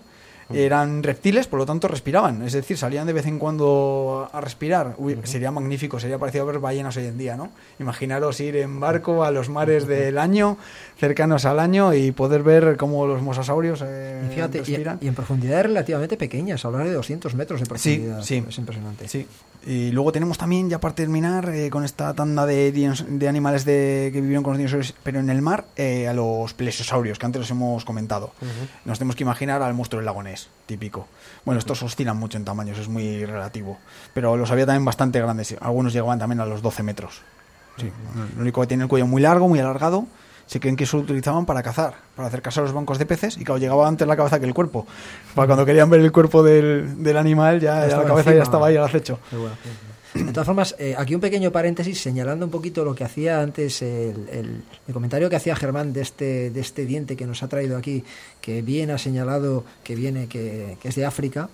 Eran reptiles, por lo tanto respiraban, es decir, salían de vez en cuando a respirar. Uy, Sería magnífico, sería parecido a ver ballenas hoy en día, ¿no? Imaginaros ir en barco a los mares del año, cercanos al año, y poder ver cómo los mosasaurios eh, Y fíjate, y, respiran. y en profundidades relativamente pequeñas, hablar de 200 metros de Sí, profundidad. sí. Es impresionante. Sí. Y luego tenemos también, ya para terminar, eh, con esta tanda de, de animales de, que vivieron con los dinosaurios, pero en el mar, eh, a los plesiosaurios, que antes los hemos comentado. Nos tenemos que imaginar al monstruo del lago Ness, típico. Bueno, estos oscilan mucho en tamaños, es muy relativo. Pero los había también bastante grandes. Algunos llegaban también a los 12 metros. Sí. Lo único que tiene el cuello muy largo, muy alargado. Se creen que eso lo utilizaban para cazar, para acercarse a los bancos de peces y claro, llegaba antes la cabeza que el cuerpo. Para cuando querían ver el cuerpo del, del animal, ya, ya la cabeza ya encima. estaba ahí al acecho. De todas formas, eh, aquí un pequeño paréntesis señalando un poquito lo que hacía antes el, el- el comentario que hacía Germán de este, de este diente que nos ha traído aquí, que bien ha señalado que viene, que, que es de África.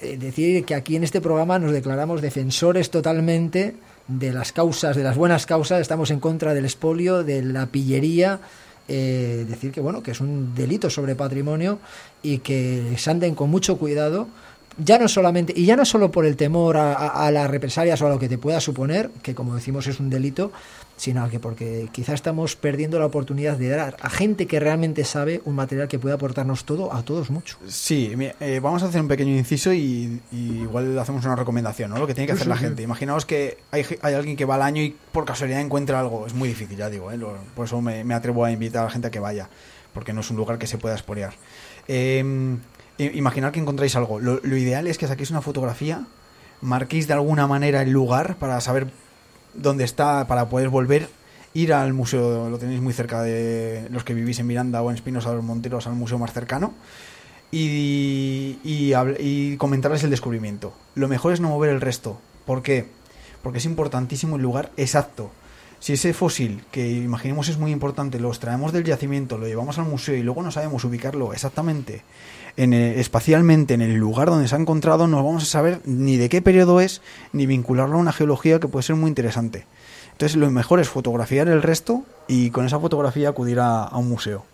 Eh, decir que aquí en este programa nos declaramos defensores totalmente de las causas, de las buenas causas, estamos en contra del expolio, de la pillería, eh, decir que bueno, que es un delito sobre patrimonio y que se anden con mucho cuidado ya no solamente y ya no solo por el temor a, a- a las represalias o a lo que te pueda suponer que como decimos es un delito sino que porque quizá estamos perdiendo la oportunidad de dar a gente que realmente sabe un material que puede aportarnos todo a todos mucho Sí, eh, vamos a hacer un pequeño inciso y, y igual hacemos una recomendación, ¿no? Lo que tiene que hacer sí, la sí. gente. Imaginaos que hay, hay alguien que va al año y por casualidad encuentra algo. Es muy difícil, ya digo, ¿eh? Lo- por eso me, me atrevo a invitar a la gente a que vaya, porque no es un lugar que se pueda expoliar. Eh, i- imaginad que encontráis algo. Lo, ideal es que saquéis una fotografía, marquéis de alguna manera el lugar para saber dónde está, para poder volver. Ir al museo, lo tenéis muy cerca de los que vivís en Miranda o en Espinosa de los Monteros, al museo más cercano y, y, y comentarles el descubrimiento. Lo mejor es no mover el resto. ¿Por qué? Porque es importantísimo el lugar exacto. Si ese fósil, que imaginemos es muy importante, lo extraemos del yacimiento, lo llevamos al museo y luego no sabemos ubicarlo exactamente en espacialmente en el lugar donde se ha encontrado, no vamos a saber ni de qué periodo es, ni vincularlo a una geología que puede ser muy interesante. Entonces lo mejor es fotografiar el resto y con esa fotografía acudir a, a un museo,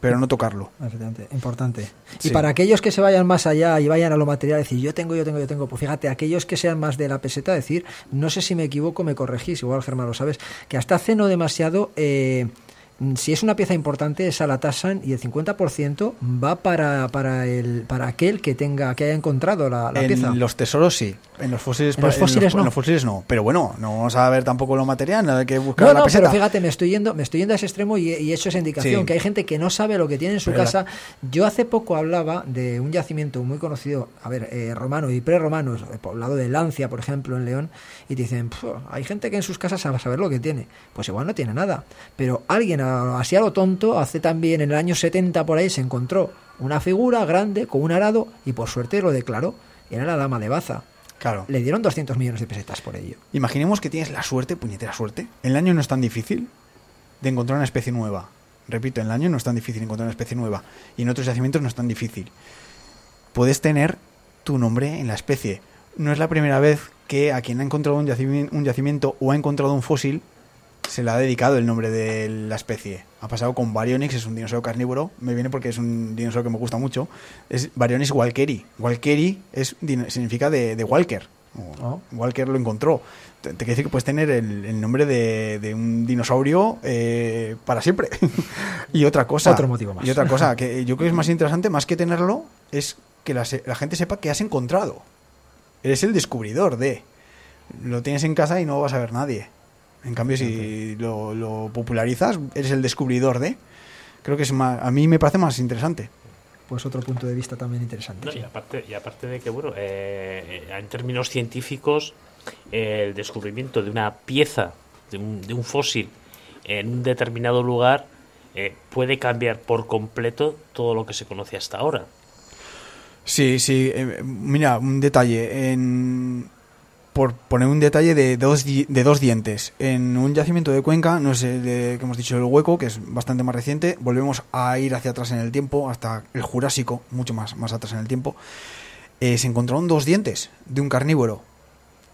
pero no tocarlo. Efectivamente, importante. Sí. Y para aquellos que se vayan más allá y vayan a lo material, decir yo tengo, yo tengo, yo tengo, pues fíjate, aquellos que sean más de la peseta, decir, no sé si me equivoco, me corregís, igual Germán lo sabes, que hasta hace no demasiado, eh, si es una pieza importante, esa la tasan y el 50% va para, para, el, para aquel que tenga que haya encontrado la, la en pieza. los tesoros sí, en los fósiles, En los fósiles en no. en los fósiles no. Pero bueno, no vamos a ver tampoco lo material, nada hay que buscar No, la no, peseta. pero fíjate, me estoy yendo, me estoy yendo a ese extremo y, y hecho esa indicación, Sí. que hay gente que no sabe lo que tiene en su Pero la- casa. Yo hace poco hablaba de un yacimiento muy conocido, a ver, eh, romano y prerromano, el poblado de Lancia, por ejemplo, en León, y te dicen, "Puf, hay gente que en sus casas sabe saber lo que tiene. Pues igual no tiene nada. Pero alguien, así a lo tonto, hace también en el año 70 por ahí, se encontró una figura grande con un arado y por suerte lo declaró. Era la dama de Baza. Claro. Le dieron 200 millones de pesetas por ello. Imaginemos que tienes la suerte, puñetera suerte. El año no es tan difícil de encontrar una especie nueva. Repito, en el año no es tan difícil encontrar una especie nueva. Y en otros yacimientos no es tan difícil. Puedes tener tu nombre en la especie. No es la primera vez que a quien ha encontrado un yacimiento o ha encontrado un fósil se le ha dedicado el nombre de la especie. Ha pasado con Baryonyx, es un dinosaurio carnívoro. Me viene porque es un dinosaurio que me gusta mucho. Es Baryonyx walkeri. Walkeri es, significa de, de Walker. Oh. Walker lo encontró. Te, te quiere decir que puedes tener el, el nombre de, de un dinosaurio eh, para siempre. y otra cosa. Otro motivo más. Y otra cosa que yo creo que es más interesante, más que tenerlo, es que la, la gente sepa que has encontrado. Eres el descubridor de. Lo tienes en casa y no vas a ver nadie. En cambio, si lo, lo popularizas, eres el descubridor de. Creo que es más, a mí me parece más interesante. Pues otro punto de vista también interesante. No, sí. y, aparte, y aparte de que, bueno, eh, en términos científicos, eh, el descubrimiento de una pieza, de un, de un fósil, en un determinado lugar, eh, puede cambiar por completo todo lo que se conoce hasta ahora. Sí, sí. eh, mira, un detalle. En, por poner un detalle de dos, de dos dientes. En un yacimiento de Cuenca, no es el que hemos dicho el hueco, que es bastante más reciente, volvemos a ir hacia atrás en el tiempo, hasta el Jurásico, mucho más, más atrás en el tiempo. eh, se encontraron dos dientes de un carnívoro.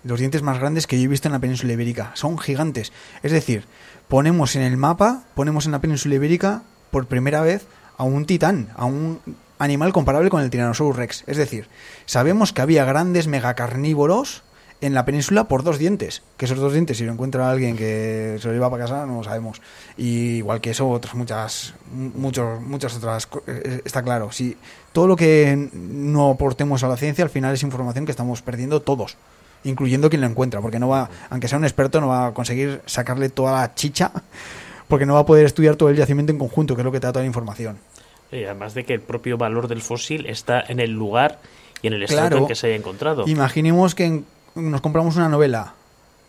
Los dientes más grandes que yo he visto en la península ibérica. Son gigantes. Es decir, ponemos en el mapa, ponemos en la península ibérica por primera vez a un titán, a un animal comparable con el Tyrannosaurus rex. Es decir, sabemos que había grandes megacarnívoros en la península por dos dientes. Que esos dos dientes, si lo encuentra alguien que se lo lleva para casa, no lo sabemos. Y igual que eso, otras muchas, muchos, muchas otras. co- eh, Está claro. Si todo lo que no aportemos a la ciencia, al final es información que estamos perdiendo todos. Incluyendo quien lo encuentra, porque no va, aunque sea un experto, no va a conseguir sacarle toda la chicha, porque no va a poder estudiar todo el yacimiento en conjunto, que es lo que te da toda la información. Y además de que el propio valor del fósil está en el lugar y en el estado Claro. en que se haya encontrado. Imaginemos que en- nos compramos una novela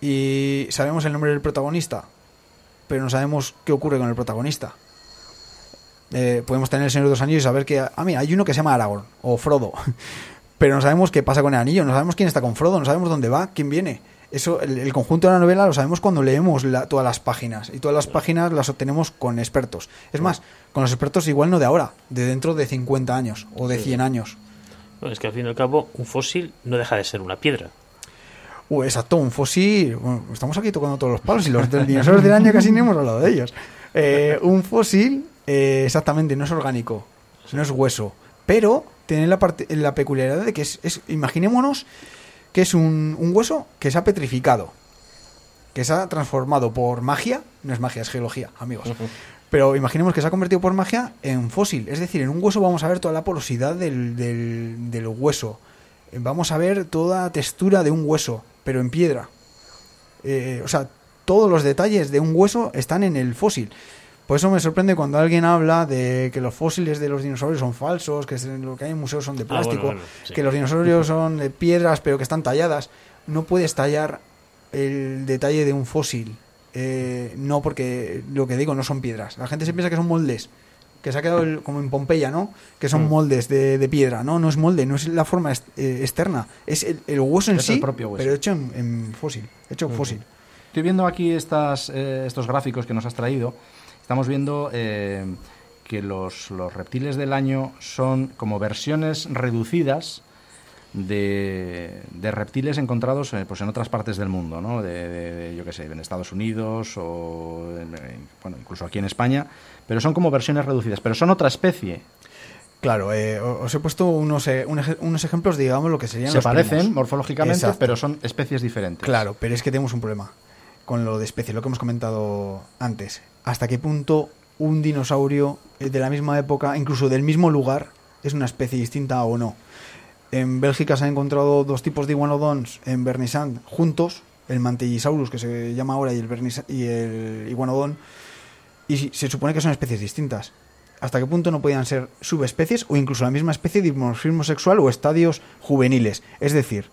y sabemos el nombre del protagonista, pero no sabemos qué ocurre con el protagonista. Eh, podemos tener el Señor de los Anillos y saber que, ah, mira, hay uno que se llama Aragorn o Frodo, pero no sabemos qué pasa con el anillo, no sabemos quién está con Frodo, no sabemos dónde va, quién viene. Eso, el, el conjunto de la novela lo sabemos cuando leemos la- todas las páginas y todas las páginas las obtenemos con expertos. Es más, con los expertos igual no de ahora, de dentro de 50 años o de 100 años. No, es que al fin y al cabo, un fósil no deja de ser una piedra. Uh, exacto, un fósil. Bueno, estamos aquí tocando todos los palos y los del dinosaurios del año casi ni hemos hablado de ellos. Eh, un fósil, eh, exactamente, no es orgánico, no es hueso, pero tiene la, parte, la peculiaridad de que es, es- imaginémonos que es un, un hueso que se ha petrificado, que se ha transformado por magia, no es magia, es geología, amigos. Pero imaginemos que se ha convertido por magia en fósil. Es decir, en un hueso vamos a ver toda la porosidad del, del, del hueso. Vamos a ver toda la textura de un hueso, pero en piedra. Eh, o sea, todos los detalles de un hueso están en el fósil. Por eso me sorprende cuando alguien habla de que los fósiles de los dinosaurios son falsos, que lo que hay en museos son de Ah, bueno, plástico, bueno, sí. que los dinosaurios son de piedras pero que están talladas. No puedes tallar el detalle de un fósil. Eh, no, porque lo que digo no son piedras. La gente se piensa que son moldes. Que se ha quedado el- como en Pompeya, ¿no? Que son Mm. moldes de, de piedra. No, no es molde, no es la forma est- eh, externa. Es el, el hueso en Es sí, el propio hueso. pero hecho en, en fósil. Hecho fósil. estoy viendo aquí estas, eh, estos gráficos que nos has traído. Estamos viendo eh, que los, los reptiles del año son como versiones reducidas de, de reptiles encontrados eh, pues en otras partes del mundo, ¿no? De, de- yo qué sé, en Estados Unidos o en- en- bueno, incluso aquí en España, pero son como versiones reducidas, pero son otra especie. Claro, eh, os he puesto unos, eh, unos ejemplos, digamos, lo que serían Se los parecen primos. morfológicamente, Exacto. pero son especies diferentes. Claro, pero es que tenemos un problema con lo de especie, lo que hemos comentado antes. ¿Hasta qué punto un dinosaurio de la misma época, incluso del mismo lugar, es una especie distinta o no? En Bélgica se han encontrado dos tipos de iguanodons en Bernisand juntos, el Mantellisaurus, que se llama ahora, y el, Bernis- y el iguanodon, y se supone que son especies distintas. ¿Hasta qué punto no podían ser subespecies o incluso la misma especie de dimorfismo sexual o estadios juveniles? Es decir,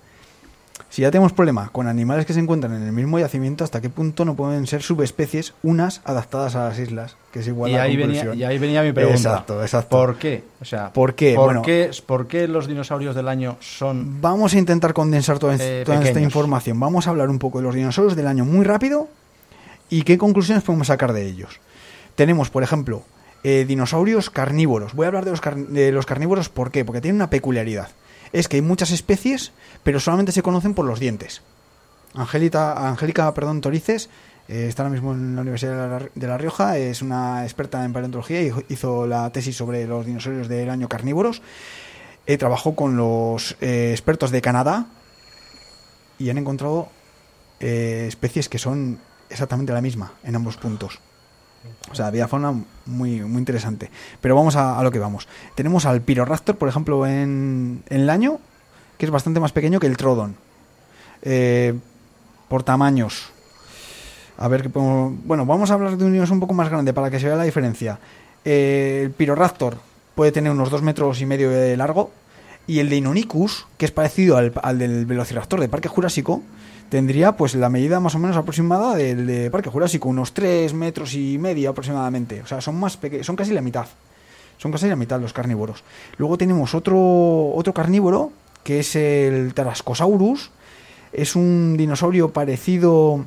si ya tenemos problema con animales que se encuentran en el mismo yacimiento, ¿hasta qué punto no pueden ser subespecies unas adaptadas a las islas? Que es igual Y la ahí, venía, y ahí venía mi pregunta. Exacto, exacto. ¿Por qué? O sea, ¿Por qué? ¿Por, Bueno. qué, por qué los dinosaurios del año son Vamos a intentar condensar toda, Eh, toda esta información. Vamos a hablar un poco de los dinosaurios del año muy rápido y qué conclusiones podemos sacar de ellos. Tenemos, por ejemplo, eh, dinosaurios carnívoros. Voy a hablar de los, de los carnívoros, ¿por qué? Porque tienen una peculiaridad. Es que hay muchas especies, pero solamente se conocen por los dientes. Angélica, Angélica perdón, Torices eh, está ahora mismo en la Universidad de La, Rioja, es una experta en paleontología y hizo la tesis sobre los dinosaurios del año carnívoros. Eh, trabajó con los eh, expertos de Canadá y han encontrado especies que son exactamente la misma en ambos puntos. O sea, había fauna muy, muy interesante. Pero vamos a, lo que vamos. Tenemos al Pyroraptor, por ejemplo, en, en el año, que es bastante más pequeño que el Trodon. Eh, por tamaños. A ver qué podemos... Bueno, vamos a hablar de un dinosaurio un poco más grande para que se vea la diferencia. Eh, el Pyroraptor puede tener unos 2 metros y medio de largo. Y el de Inonicus, que es parecido al, al del Velociraptor de Parque Jurásico, tendría pues la medida más o menos aproximada del de Parque Jurásico, unos 3 metros y medio aproximadamente. O sea, son más son casi la mitad. Son casi la mitad los carnívoros. Luego tenemos otro, otro carnívoro, que es el Tarascosaurus. Es un dinosaurio parecido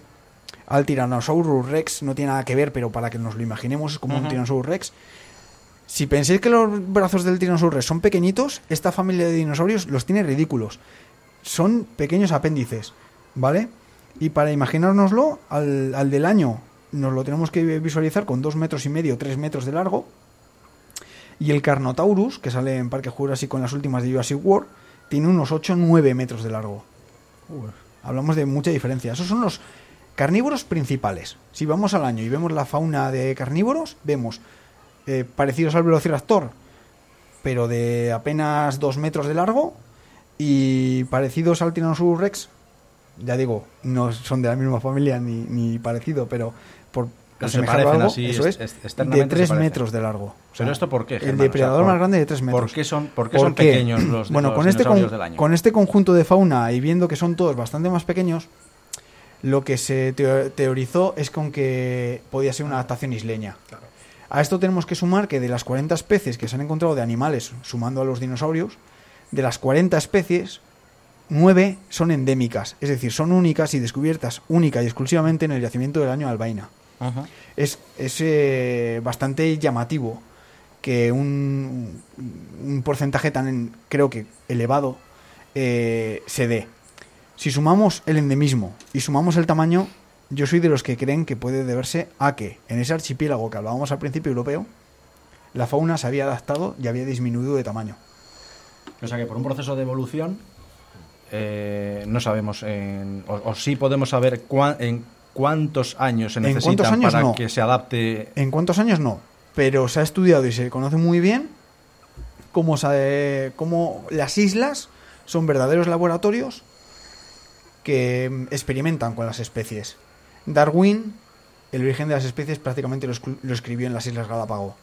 al Tyrannosaurus Rex, no tiene nada que ver, pero para que nos lo imaginemos es como un. Tyrannosaurus Rex. Si pensáis que los brazos del Tyrannosaurus Rex son pequeñitos, esta familia de dinosaurios los tiene ridículos. Son pequeños apéndices, ¿vale? Y para imaginárnoslo, al, al del año nos lo tenemos que visualizar con dos metros y medio, tres metros de largo. Y el Carnotaurus, que sale en Parque Jurásico en las últimas de Jurassic World, tiene unos 8 o 9 metros de largo. Hablamos de mucha diferencia. Esos son los carnívoros principales. Si vamos al año y vemos la fauna de carnívoros, vemos eh, parecidos al Velociraptor, pero de apenas 2 metros de largo, y parecidos al Tyrannosaurus Rex, ya digo, no son de la misma familia ni, ni parecido, pero por Pero algo, así, eso es- de se 3 parecen. metros de largo. O ¿Pero sea, esto por qué, El Germán? O sea, depredador por- más grande de 3 metros. ¿Por qué son, por qué ¿Por son qué? pequeños los, bueno, los con este, dinosaurios con, del año? con este conjunto de fauna y viendo que son todos bastante más pequeños, lo que se teo- teorizó es con que podía ser una adaptación isleña. A esto tenemos que sumar que de las 40 especies que se han encontrado de animales, sumando a los dinosaurios, de las 40 especies, 9 son endémicas, es decir, son únicas y descubiertas única y exclusivamente en el yacimiento del año Albaina es, es eh, bastante llamativo que un, un porcentaje tan, creo que, elevado eh, se dé. Si sumamos el endemismo y sumamos el tamaño, yo soy de los que creen que puede deberse a que en ese archipiélago que hablábamos al principio europeo, la fauna se había adaptado y había disminuido de tamaño. O sea que por un proceso de evolución eh, no sabemos, en- o, o sí podemos saber cuán- en cuántos años se ¿En necesitan años? para No. que se adapte. En cuántos años no, pero se ha estudiado y se conoce muy bien cómo, se- cómo las islas son verdaderos laboratorios que experimentan con las especies. Darwin, el origen de las especies, prácticamente lo, lo escribió en las Islas Galápago.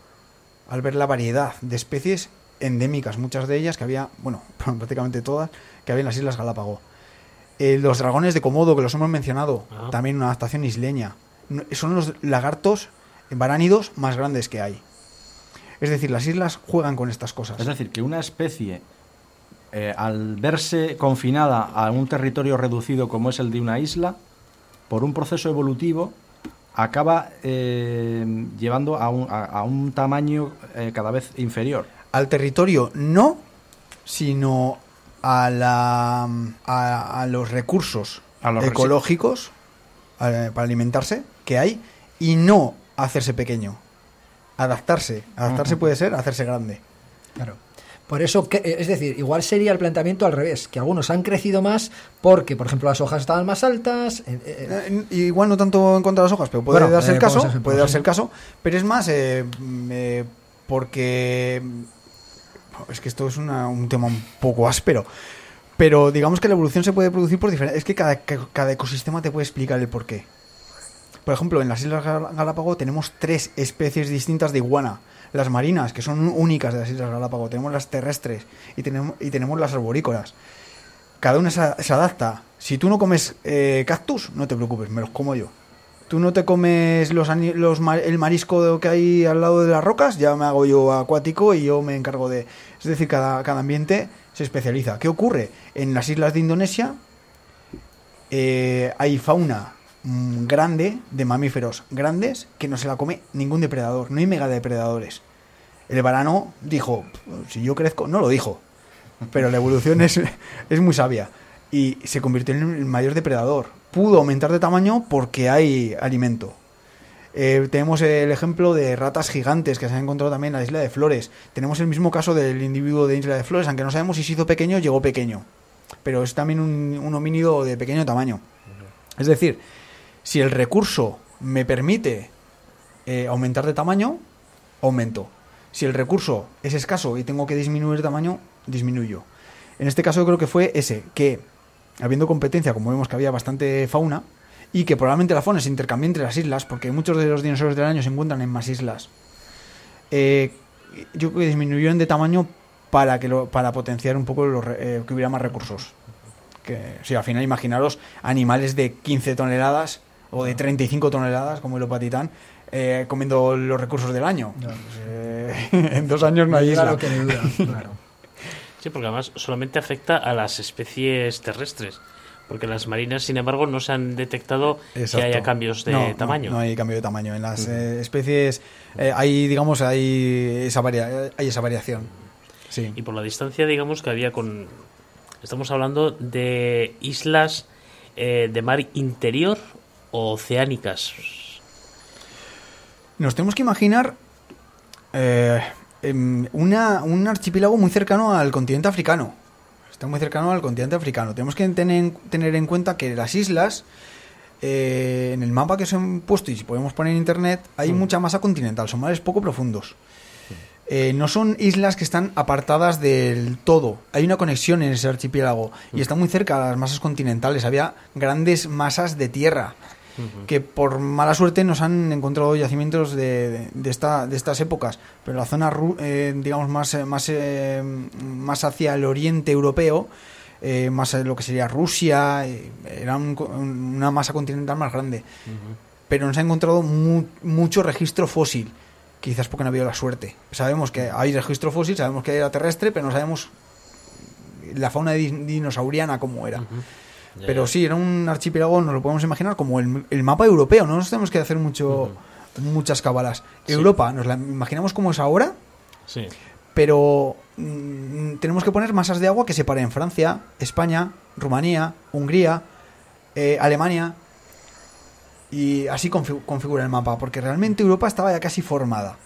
Al ver la variedad de especies endémicas, muchas de ellas que había, bueno, prácticamente todas, que había en las Islas Galápago. Eh, los dragones de Komodo, que los hemos mencionado, Ah. también una adaptación isleña. Son los lagartos varánidos más grandes que hay. Es decir, las islas juegan con estas cosas. Es decir, que una especie, eh, al verse confinada a un territorio reducido como es el de una isla, por un proceso evolutivo, acaba eh, llevando a un, a- a un tamaño cada vez inferior. Al territorio no, sino a, la, a, a los recursos A los resi- ecológicos eh, para alimentarse que hay y no hacerse pequeño. Adaptarse. Adaptarse puede ser hacerse grande. Claro. Por eso, que, es decir, igual sería el planteamiento al revés, que algunos han crecido más porque, por ejemplo, las hojas estaban más altas. eh, eh, Eh, igual no tanto en contra de las hojas, pero puede Bueno, darse eh, el caso, puede darse el hacer. caso, pero es más eh, mm, eh, porque es que esto es una- un tema un poco áspero. Pero digamos que la evolución se puede producir por diferentes. Es que cada, ca- cada ecosistema te puede explicar el porqué. Por ejemplo, en las Islas Gal- Galápagos tenemos tres especies distintas de iguana. Las marinas, que son únicas de las Islas Galápagos. Tenemos las terrestres y tenemos, y tenemos las arborícolas. Cada una se, se adapta. Si tú no comes eh, cactus, no te preocupes, me los como yo. Tú no te comes los, los el marisco que hay al lado de las rocas, ya me hago yo acuático y yo me encargo de... Es decir, cada, cada ambiente se especializa. ¿Qué ocurre? En las islas de Indonesia eh, hay fauna mm, grande de mamíferos grandes que no se la come ningún depredador. No hay megadepredadores. El varano dijo, si yo crezco, no lo dijo, pero la evolución es, es muy sabia. Y se convirtió en el mayor depredador. Pudo aumentar de tamaño porque hay alimento. Eh, tenemos el ejemplo de ratas gigantes que se han encontrado también en la isla de Flores. Tenemos el mismo caso del individuo de Isla de Flores, aunque no sabemos si se hizo pequeño, llegó pequeño. Pero es también un, homínido de pequeño tamaño. Es decir, si el recurso me permite eh, aumentar de tamaño, aumento. Si el recurso es escaso y tengo que disminuir de tamaño, disminuyo. En este caso creo que fue ese, que habiendo competencia, como vemos que había bastante fauna, y que probablemente la fauna se intercambie entre las islas, porque muchos de los dinosaurios del año se encuentran en más islas, eh, yo creo que disminuyeron de tamaño para que lo, para potenciar un poco los eh, que hubiera más recursos. Que, al final imaginaros animales de 15 toneladas o de 35 toneladas, como el opatitán, eh, comiendo los recursos del año. Eh, en dos años no hay isla. claro que duda, claro. Sí, porque además solamente afecta a las especies terrestres. Porque las marinas, sin embargo, no se han detectado que haya cambios de No, tamaño. No, hay cambio de tamaño. En las eh, especies eh, hay, digamos, hay esa, varia- hay esa variación. Sí. Y por la distancia, digamos, que había con... Estamos hablando de islas eh, de mar interior o oceánicas. Nos tenemos que imaginar una- un archipiélago muy cercano al continente africano. Está muy cercano al continente africano. Tenemos que tener, tener en cuenta que las islas, eh, en el mapa que se han puesto y si podemos poner en internet, hay mucha masa continental, son mares poco profundos. Eh, no son islas que están apartadas del todo. Hay una conexión en ese archipiélago y está muy cerca a las masas continentales. Había grandes masas de tierra que por mala suerte nos han encontrado yacimientos de, de- de esta, de estas épocas. Pero la zona, eh, digamos, más, eh, más, eh, más hacia el oriente europeo, eh, más a lo que sería Rusia, eh, era un una masa continental más grande. Pero nos ha encontrado mu- mucho registro fósil. Quizás porque no ha habido la suerte. Sabemos que hay registro fósil, sabemos que era terrestre, pero no sabemos la fauna di- dinosauriana cómo era. Pero sí, era un archipiélago, nos lo podemos imaginar como el, el mapa europeo, no nos tenemos que hacer mucho, muchas cabalas. Sí. Europa, nos la imaginamos como es ahora, Sí. pero mm, tenemos que poner masas de agua que separen Francia, España, Rumanía, Hungría, eh, Alemania, y así confi- configura el mapa, porque realmente Europa estaba ya casi formada.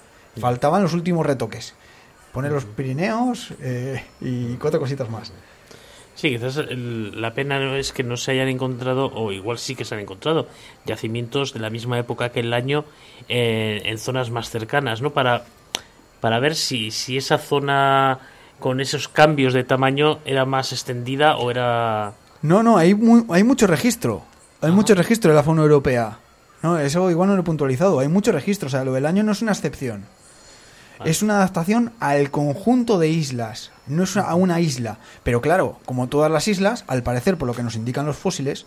Faltaban los últimos retoques. Poner los Pirineos eh, y cuatro cositas más. Sí, quizás el- la pena no es que no se hayan encontrado, o igual sí que se han encontrado, yacimientos de la misma época que el año eh, en zonas más cercanas, ¿no? Para, para ver si, si esa zona con esos cambios de tamaño era más extendida o era... No, no, hay, mu- hay mucho registro. Hay mucho registro de la fauna europea. No, eso igual no lo he puntualizado. Hay mucho registro. O sea, lo del año no es una excepción. Es una adaptación al conjunto de islas. No es a una isla. Pero claro, como todas las islas, al parecer, por lo que nos indican los fósiles,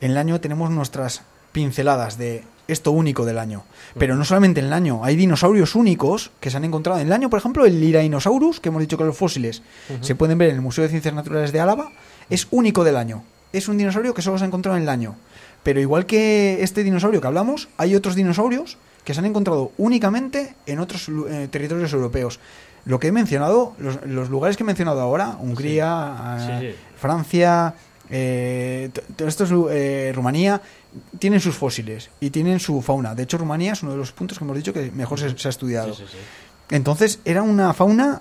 en el año tenemos nuestras pinceladas de esto único del año. Pero no solamente en el año, hay dinosaurios únicos que se han encontrado en el año, por ejemplo, el Lirainosaurus, que hemos dicho que los fósiles se pueden ver en el Museo de Ciencias Naturales de Álava, es único del año. Es un dinosaurio que solo se ha encontrado en el año. Pero igual que este dinosaurio que hablamos, hay otros dinosaurios que se han encontrado únicamente en otros eh, territorios europeos. Lo que he mencionado, los, los lugares que he mencionado ahora, Hungría, Sí, sí. Francia, eh, todo esto es eh, Rumanía, tienen sus fósiles y tienen su fauna. De hecho, Rumanía es uno de los puntos que hemos dicho que mejor se, se ha estudiado. Entonces era una fauna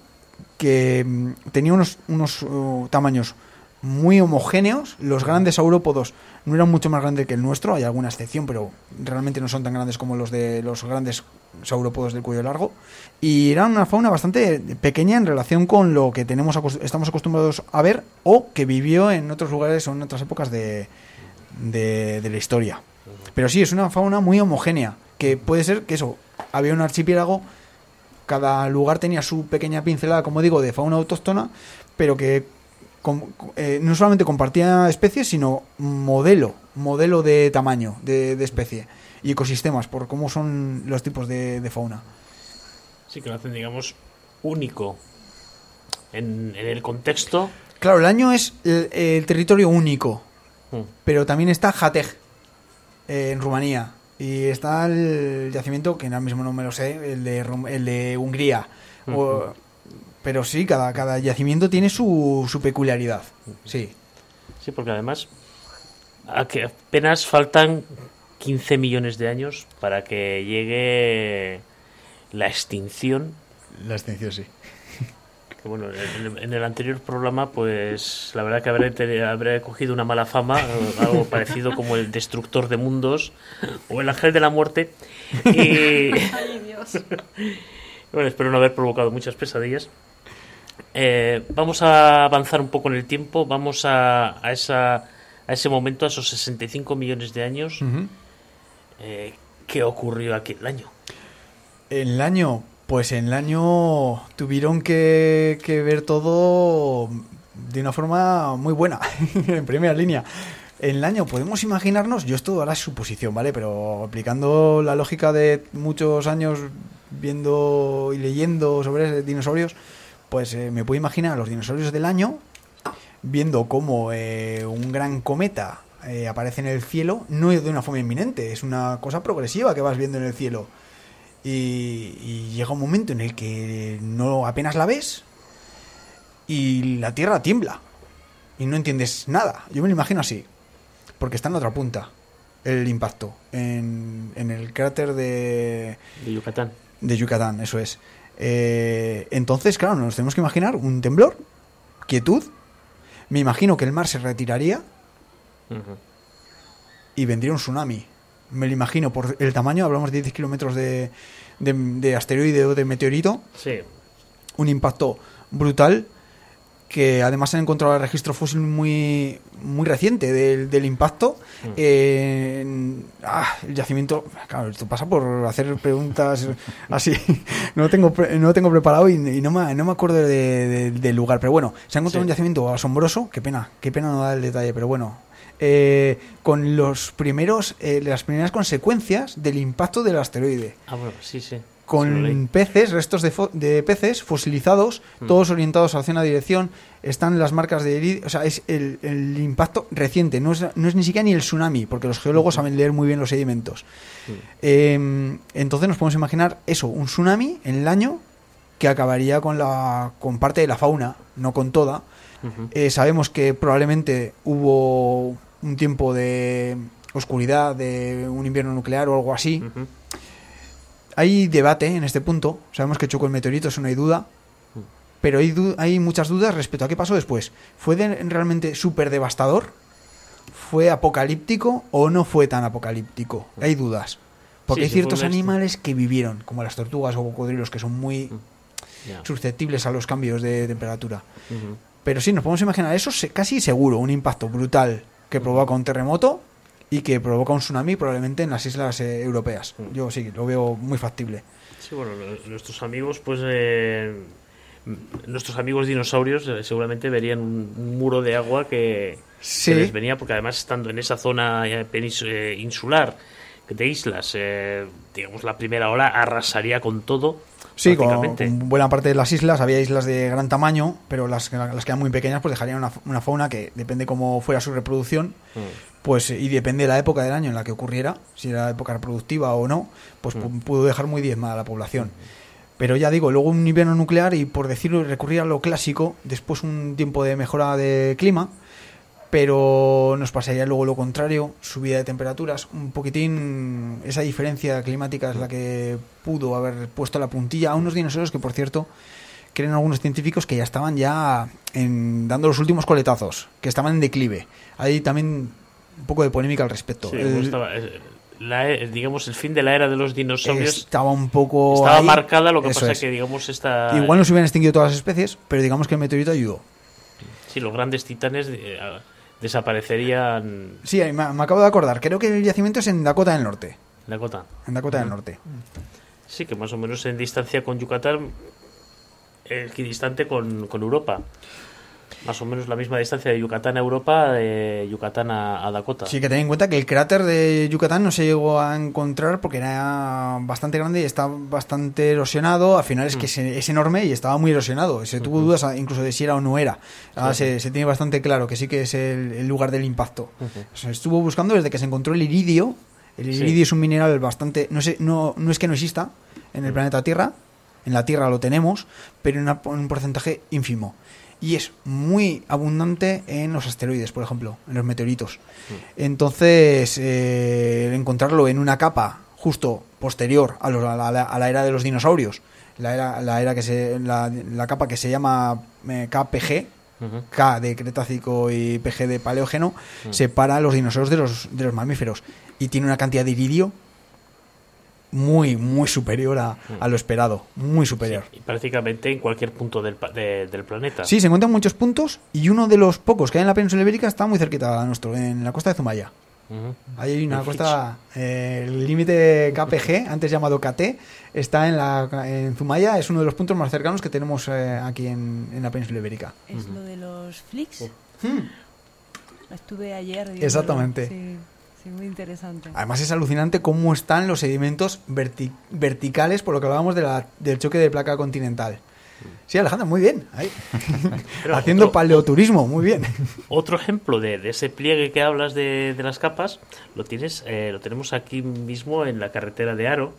que mm, tenía unos, unos uh, tamaños muy homogéneos. Los grandes saurópodos no eran mucho más grandes que el nuestro, hay alguna excepción, pero realmente no son tan grandes como los de los grandes saurópodos del cuello largo. Y era una fauna bastante pequeña en relación con lo que tenemos estamos acostumbrados a ver o que vivió en otros lugares o en otras épocas de, de la historia. Pero sí, es una fauna muy homogénea, que puede ser que eso, había un archipiélago cada lugar tenía su pequeña pincelada, como digo, de fauna autóctona, pero que eh, no solamente compartía especies, sino modelo, modelo de tamaño de, de especie y ecosistemas, por cómo son los tipos de, de fauna. Sí, que lo hacen, digamos, único en, en el contexto. Claro, el año es el, el territorio único, Mm. pero también está Jateg, eh, en Rumanía, y está el yacimiento, que ahora mismo no me lo sé, el de, el de Hungría. O- pero sí, cada, cada yacimiento tiene su, su peculiaridad. Sí. Sí, porque además a que apenas faltan 15 millones de años para que llegue la extinción. La extensión, sí. Que bueno, en el, en el anterior programa, pues la verdad que habré, habré cogido una mala fama, algo parecido como el destructor de mundos o el ángel de la muerte. Y Ay, Dios. bueno, espero no haber provocado muchas pesadillas. Eh, vamos a avanzar un poco en el tiempo, vamos a, a, esa, a ese momento, a esos 65 millones de años. Eh, ¿Qué ocurrió aquel año? En el año, pues en el año tuvieron que, que ver todo de una forma muy buena, en primera línea. En el año podemos imaginarnos, yo esto ahora es suposición, ¿vale? Pero aplicando la lógica de muchos años viendo y leyendo sobre dinosaurios, pues eh, me puedo imaginar a los dinosaurios del año viendo cómo eh, un gran cometa eh, aparece en el cielo, no es de una forma inminente, es una cosa progresiva que vas viendo en el cielo. Y, y llega un momento en el que no apenas la ves y la Tierra tiembla y no entiendes nada. Yo me lo imagino así, porque está en la otra punta el impacto, en, en el cráter de, De Yucatán. de Yucatán, eso es. Eh, entonces, claro, nos tenemos que imaginar un temblor, quietud. Me imagino que el mar se retiraría y vendría un tsunami. Me lo imagino por el tamaño, hablamos de 10 kilómetros de, de, de asteroide o de meteorito, Sí, un impacto brutal que además han encontrado el registro fósil muy muy reciente del, del impacto Mm. Eh, ah, el yacimiento claro esto pasa por hacer preguntas así no lo tengo no tengo preparado y, y no, me, no me acuerdo de- de- del lugar pero bueno se ha encontrado Sí. un yacimiento asombroso qué pena qué pena no da el detalle pero bueno eh, con los primeros eh, las primeras consecuencias del impacto del asteroide ah, bueno, sí, sí. Con peces, restos de, de peces fosilizados, Mm. todos orientados hacia una dirección. Están las marcas de heridas, o sea, es el, el impacto reciente, no es, no es ni siquiera ni el tsunami, porque los geólogos saben leer muy bien los sedimentos. Mm. Eh, entonces nos podemos imaginar eso, un tsunami en el año que acabaría con, la, con parte de la fauna, no con toda. Eh, sabemos que probablemente hubo un tiempo de oscuridad, de un invierno nuclear o algo así. Hay debate en este punto. Sabemos que chocó el meteorito, eso no hay duda. Pero hay, du- hay muchas dudas respecto a qué pasó después. ¿Fue de- realmente súper devastador? ¿Fue apocalíptico o no fue tan apocalíptico? Hay dudas. Porque Sí, hay ciertos animales que vivieron, como las tortugas o cocodrilos, que son muy Ya. susceptibles a los cambios de temperatura. Pero sí, nos podemos imaginar eso casi seguro, un impacto brutal que provoca un terremoto y que provoca un tsunami probablemente en las islas eh, europeas. Mm. Yo sí, lo veo muy factible. Sí, bueno, nuestros amigos, pues. eh, nuestros amigos dinosaurios eh, seguramente verían un, muro de agua que, Sí. que les venía, porque además estando en esa zona penis- insular de islas, eh, digamos, la primera ola arrasaría con todo, Sí, con, buena parte de las islas, había islas de gran tamaño, pero las, las que eran muy pequeñas pues dejarían una, una fauna que depende cómo fuera su reproducción, Mm. pues y depende de la época del año en la que ocurriera, si era época reproductiva o no, pues Mm. pu- pudo dejar muy diezmada la población. Pero ya digo, luego un invierno nuclear y por decirlo, recurrir a lo clásico, después un tiempo de mejora de clima, pero nos pasaría luego lo contrario, subida de temperaturas, un poquitín, esa diferencia climática es la que pudo haber puesto la puntilla a unos dinosaurios que, por cierto, creen algunos científicos que ya estaban ya en- dando los últimos coletazos, que estaban en declive. Hay también un poco de polémica al respecto. Sí, El- como estaba, eh, la e- digamos, el fin de la era de los dinosaurios estaba un poco estaba ahí. marcada, lo que pasa es. que, digamos, esta, Igual no se hubieran extinguido todas las especies, pero digamos que el meteorito ayudó. sí, los grandes titanes eh, ah, desaparecerían Sí, me, me acabo de acordar. Creo que el yacimiento es en Dakota del Norte. cota. En Dakota del Norte. Sí, que más o menos en distancia con Yucatán, equidistante con, con Europa. Más o menos la misma distancia de Yucatán a Europa, de Yucatán a, a Dakota. Sí, que ten en cuenta que el cráter de Yucatán no se llegó a encontrar porque era bastante grande y está bastante erosionado. Al final es que es, es enorme y estaba muy erosionado. Se tuvo dudas incluso de si era o no era. Ahora se, se tiene bastante claro que sí que es el, el lugar del impacto. Se estuvo buscando desde que se encontró el iridio. El Sí. iridio es un mineral bastante... No, sé, no, no es que no exista en el planeta Tierra. En la Tierra lo tenemos, pero en una- en un porcentaje ínfimo. Y es muy abundante en los asteroides, por ejemplo, en los meteoritos. Entonces, eh, encontrarlo en una capa justo posterior a, los- a la, a la era de los dinosaurios, la era, la era que se, la, la capa que se llama eh, KPG. K de Cretácico y PG de Paleógeno, separa a los dinosaurios de los, de los mamíferos y tiene una cantidad de iridio muy, muy superior a, a lo esperado, muy superior. Y prácticamente en cualquier punto del, de- del planeta. Sí, se encuentran muchos puntos y uno de los pocos que hay en la península ibérica está muy cerquita a nuestro, en la costa de Zumaya. Ahí hay una El costa, eh, el límite KPG, antes llamado KT, está en, la, en Zumaya, es uno de los puntos más cercanos que tenemos eh, aquí en, en la península ibérica. Es lo de los flicks. Hmm. Estuve ayer. Exactamente. Sí, sí, muy interesante. Además es alucinante cómo están los sedimentos verti- verticales, por lo que hablábamos de la- del choque de placa continental. Sí, Alejandra, muy bien. ahí. Haciendo otro- paleoturismo, muy bien. Otro ejemplo de, de ese pliegue que hablas de, de las capas lo tienes eh, lo tenemos aquí mismo en la carretera de Aro.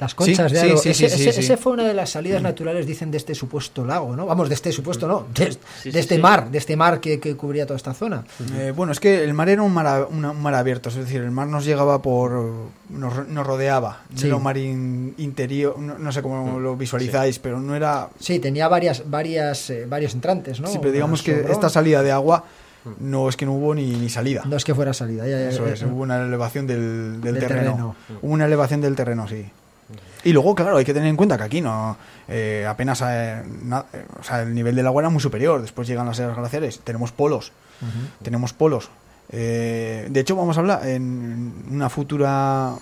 Las conchas Sí, de Aro. sí, ese, sí, sí, ese- sí. ese fue una de las salidas naturales, dicen, de este supuesto lago, ¿no? Vamos, de este supuesto, no, de, de este mar, de este mar que, que cubría toda esta zona. Eh, bueno, es que el mar era un mar, a- una- un mar abierto, es decir, el mar nos llegaba por. nos, nos rodeaba. Mar in- interior, no, no sé cómo lo visualizáis, pero no era. Sí, tenía varias, varias, eh, varios entrantes, ¿no? sí, pero digamos que esta salida de agua no es que no hubo ni, ni salida. No es que fuera salida, ya, ya, Eso es, hubo una elevación del, del Del terreno. terreno. Hubo una elevación del terreno, sí. Y luego, claro, hay que tener en cuenta que aquí no eh, apenas eh, na- eh, o sea, el nivel del agua era muy superior. Después llegan las eras glaciares, tenemos polos, tenemos polos. Eh, de hecho, vamos a hablar en una futura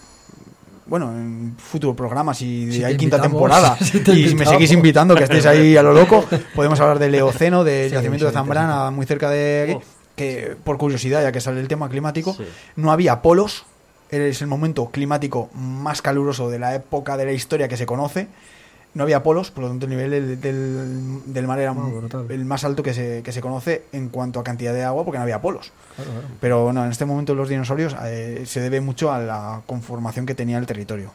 bueno, en futuro programa, si, hay quinta temporada si te y me seguís invitando, que estéis ahí a lo loco, podemos hablar del Eoceno, del Sí, yacimiento de Zambrana, muy cerca de aquí, que por curiosidad, ya que sale el tema climático, Sí. no había polos, es el momento climático más caluroso de la época de la historia que se conoce, no había polos, por lo tanto el nivel del, del- del mar era brutal. el más alto que se, que se conoce en cuanto a cantidad de agua, porque no había polos. Claro, claro. Pero no, en este momento los dinosaurios eh, se debe mucho a la conformación que tenía el territorio.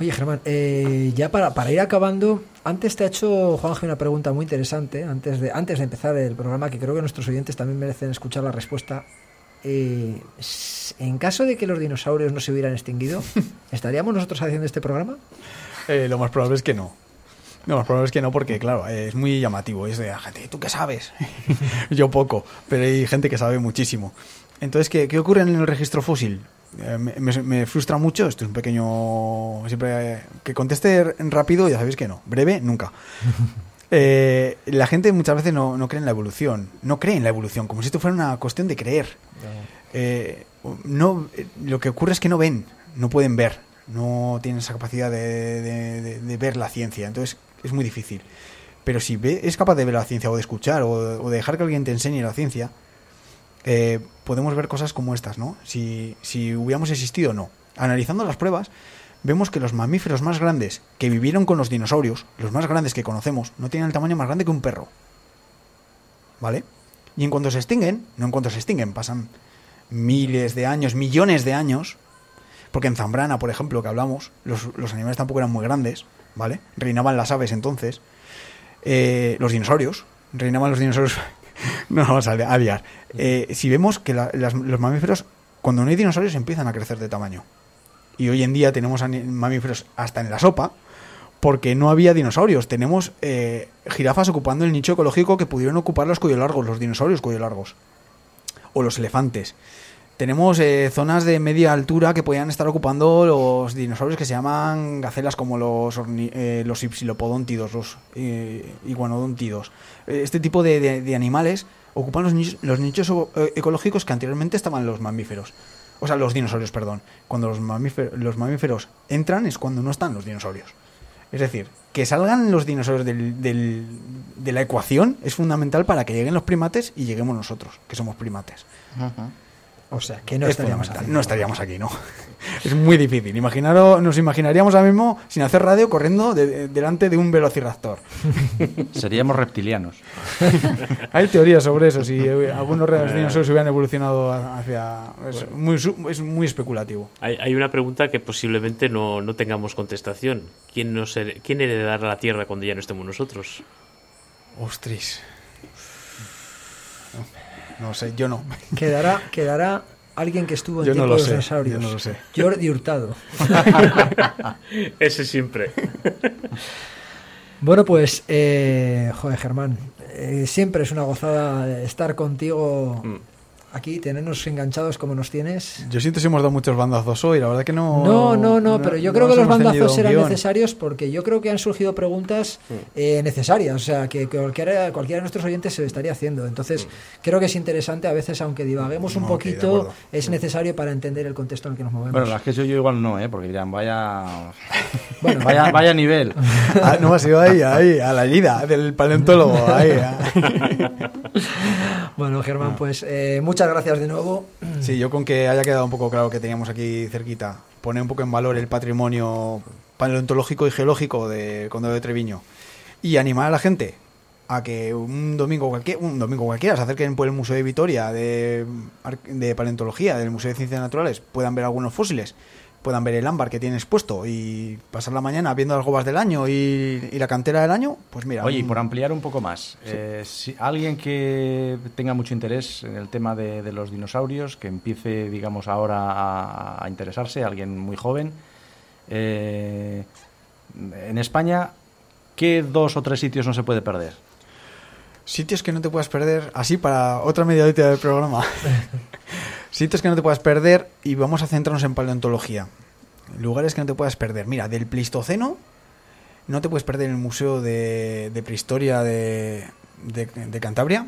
Oye, Germán, eh, ya para, para ir acabando, antes te ha hecho Juanje una pregunta muy interesante, antes de, antes de empezar el programa, que creo que nuestros oyentes también merecen escuchar la respuesta. Eh, en caso de que los dinosaurios no se hubieran extinguido, ¿estaríamos nosotros haciendo este programa? Eh, lo más probable es que no. Lo más probable es que no, porque claro, es muy llamativo. Es de la gente, ¿tú qué sabes? Yo poco, pero hay gente que sabe muchísimo. Entonces, ¿qué, qué ocurre en el registro fósil? Eh, me, me- me frustra mucho, esto es un pequeño... Siempre eh, que conteste rápido, ya sabéis que no. Breve, nunca. Eh, la gente muchas veces no, no cree en la evolución. No cree en la evolución, como si esto fuera una cuestión de creer. Eh, no, eh, lo que ocurre es que no ven, no pueden ver, no tienen esa capacidad de, de- de- de ver la ciencia, entonces es muy difícil. Pero si ve, es capaz de ver la ciencia o de escuchar o, o de dejar que alguien te enseñe la ciencia, eh, podemos ver cosas como estas, ¿no? Si, si hubiéramos existido o no. Analizando las pruebas, vemos que los mamíferos más grandes que vivieron con los dinosaurios, los más grandes que conocemos, no tienen el tamaño más grande que un perro. ¿Vale? Y en cuanto se extinguen, no en cuanto se extinguen, pasan miles de años, millones de años, porque en Zambrana, por ejemplo, que hablamos, los, los animales tampoco eran muy grandes, ¿vale? Reinaban las aves entonces. Eh, los dinosaurios, reinaban los dinosaurios. no vamos a li- a liar. Eh, si vemos que los mamíferos, cuando no hay dinosaurios, empiezan a crecer de tamaño. Y hoy en día tenemos mamíferos hasta en la sopa, porque no había dinosaurios. Tenemos eh, jirafas ocupando el nicho ecológico que pudieron ocupar los cuello largos, los dinosaurios cuello largos. O los elefantes. Tenemos eh, zonas de media altura que podían estar ocupando los dinosaurios que se llaman gacelas como los, eh, los ipsilopodóntidos, los eh, iguanodóntidos. Eh, Este tipo de, animales ocupan los nichos, los nichos ecológicos que anteriormente estaban los mamíferos. O sea, los dinosaurios, perdón. Cuando los mamíferos, los mamíferos entran es cuando no están los dinosaurios. Es decir, que salgan los dinosaurios del- del- de la ecuación es fundamental para que lleguen los primates y lleguemos nosotros, que somos primates. O sea, que no Es estaríamos haciendo. No estaríamos aquí, no. Es muy difícil. Imaginaros, nos imaginaríamos ahora mismo sin hacer radio corriendo de- de- delante de un velociraptor. Seríamos reptilianos. Hay teorías sobre eso, si eh, algunos dinosaurios hubieran evolucionado hacia... Es muy, su- es muy especulativo. Hay, hay una pregunta que posiblemente no, no tengamos contestación. ¿Quién, nos ¿Quién heredará la Tierra cuando ya no estemos nosotros? Ostras. No sé, yo no. Quedará, quedará alguien que estuvo en Yo no tiempo lo de los sé, dinosaurios. yo no lo sé. Jordi Hurtado. Ese siempre. Bueno, pues, eh, joder, Germán, eh, siempre es una gozada estar contigo Mm. Aquí, tenernos enganchados como nos tienes. Yo siento si hemos dado muchos bandazos hoy, la verdad que no... No, no, no, pero yo creo que los bandazos eran necesarios porque yo creo que han surgido preguntas eh, necesarias, o sea, que, que cualquiera, cualquiera de nuestros oyentes se lo estaría haciendo. Entonces, creo que es interesante, a veces, aunque divaguemos un No, poquito, es necesario para entender el contexto en el que nos movemos. Bueno, las que yo, yo igual no, ¿eh? porque dirán, vaya, Bueno, vaya, vaya nivel. Ah, no, ha sido ahí, ahí, a la herida del paleontólogo. Ahí, ah. Bueno, Germán, pues eh, muchas gracias de nuevo. Sí, yo con que haya quedado un poco claro que teníamos aquí cerquita, poner un poco en valor el patrimonio paleontológico y geológico del Condado de Treviño y animar a la gente a que un domingo cualquiera, un domingo cualquiera se acerquen por el Museo de Vitoria de, de Paleontología, del Museo de Ciencias Naturales, puedan ver algunos fósiles, puedan ver el ámbar que tiene expuesto y pasar la mañana viendo las gobas del año y, y la cantera del año, pues mira. Oye, y un- por ampliar un poco más, eh, si alguien que tenga mucho interés en el tema de, de los dinosaurios, que empiece, digamos, ahora a, a interesarse, alguien muy joven, eh, en España, ¿qué dos o tres sitios no se puede perder? Sitios que no te puedas perder, así para otra media horita del programa. Sitios que no te puedas perder y vamos a centrarnos en paleontología. Lugares que no te puedas perder. Mira, del Pleistoceno no te puedes perder el Museo de, de Prehistoria de, de- de Cantabria.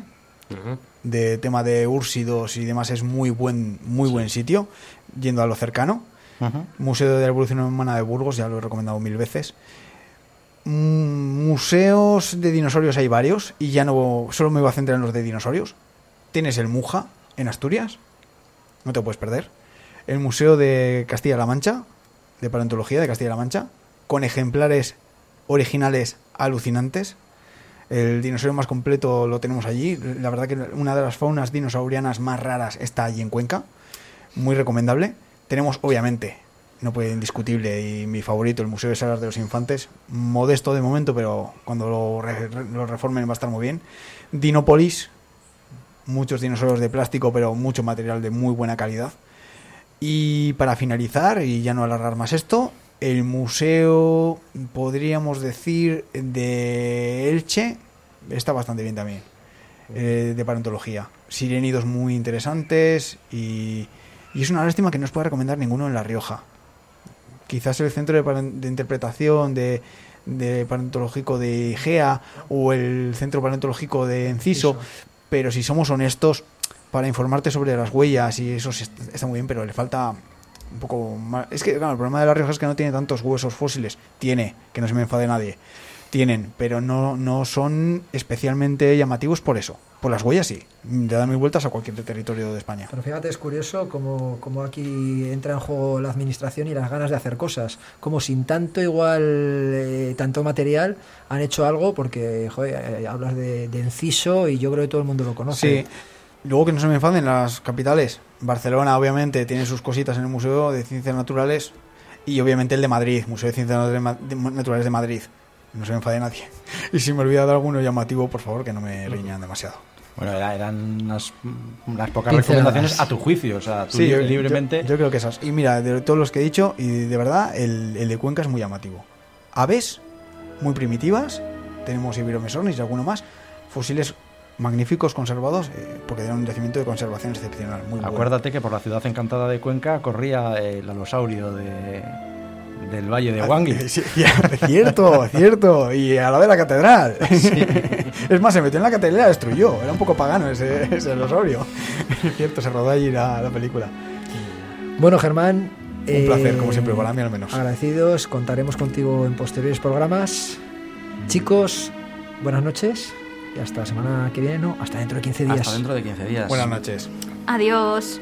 De tema de úrsidos y demás es muy buen, muy buen sitio, yendo a lo cercano. Museo de la Evolución Humana de Burgos, ya lo he recomendado mil veces. Mm, Museos de dinosaurios hay varios y ya no solo me voy a centrar en los de dinosaurios. Tienes el Muja en Asturias, no te puedes perder. El Museo de Castilla-La Mancha, de Paleontología de Castilla-La Mancha, con ejemplares originales alucinantes. El dinosaurio más completo lo tenemos allí. La verdad que una de las faunas dinosaurianas más raras está allí en Cuenca. Muy recomendable. Tenemos, obviamente, no puede indiscutible y mi favorito, el Museo de Salas de los Infantes. Modesto de momento, pero cuando lo, lo reformen va a estar muy bien. Dinópolis, muchos dinosaurios de plástico, pero mucho material de muy buena calidad. Y para finalizar, y ya no alargar más esto, el museo, podríamos decir, de Elche, está bastante bien también, eh, de paleontología. Sirénidos muy interesantes y, y es una lástima que no os pueda recomendar ninguno en La Rioja. Quizás el centro de interpretación de, de paleontológico de IGEA o el centro paleontológico de Enciso, pero si somos honestos, para informarte sobre las huellas y eso está muy bien, pero le falta un poco más. Es que, claro, el problema de La Rioja es que no tiene tantos huesos fósiles. Tiene, que no se me enfade nadie. Tienen, pero no, no son especialmente llamativos por eso. Por las huellas sí. Le dan mil vueltas a cualquier territorio de España. Pero fíjate, es curioso como, como aquí entra en juego la administración y las ganas de hacer cosas. Como sin tanto igual, eh, tanto material, han hecho algo porque, joder, eh, hablas de, de Enciso y yo creo que todo el mundo lo conoce. Sí. Luego que no se me enfaden las capitales. Barcelona, obviamente, tiene sus cositas en el Museo de Ciencias Naturales y obviamente el de Madrid, Museo de Ciencias Naturales de Madrid. No se me enfade nadie. Y si me he olvidado de alguno llamativo, por favor, que no me riñan demasiado. Bueno, era- eran unas, unas pocas Pinceladas. recomendaciones a tu juicio, o sea, tú Sí, libremente. Yo, yo creo que esas. Y mira, de todos los que he dicho, y de verdad, el, el de Cuenca es muy llamativo. Aves, muy primitivas. Tenemos Iberomesones y alguno más. Fósiles magníficos conservados, eh, porque dan un yacimiento de conservación excepcional. Muy bueno. Acuérdate que por la ciudad encantada de Cuenca corría el alosaurio de, del Valle de Wangui. Ah, Sí, cierto, cierto. Y a la de la catedral. Es más, se metió en la catedral y la destruyó. Era un poco pagano ese, ese dinosaurio. cierto, se rodó allí la, la película. Bueno, Germán. Un placer, como siempre, para mí al menos. Agradecidos, contaremos contigo en posteriores programas. Chicos, buenas noches y hasta la semana que viene, no, hasta dentro de 15 días. Hasta dentro de 15 días. Buenas noches. Adiós.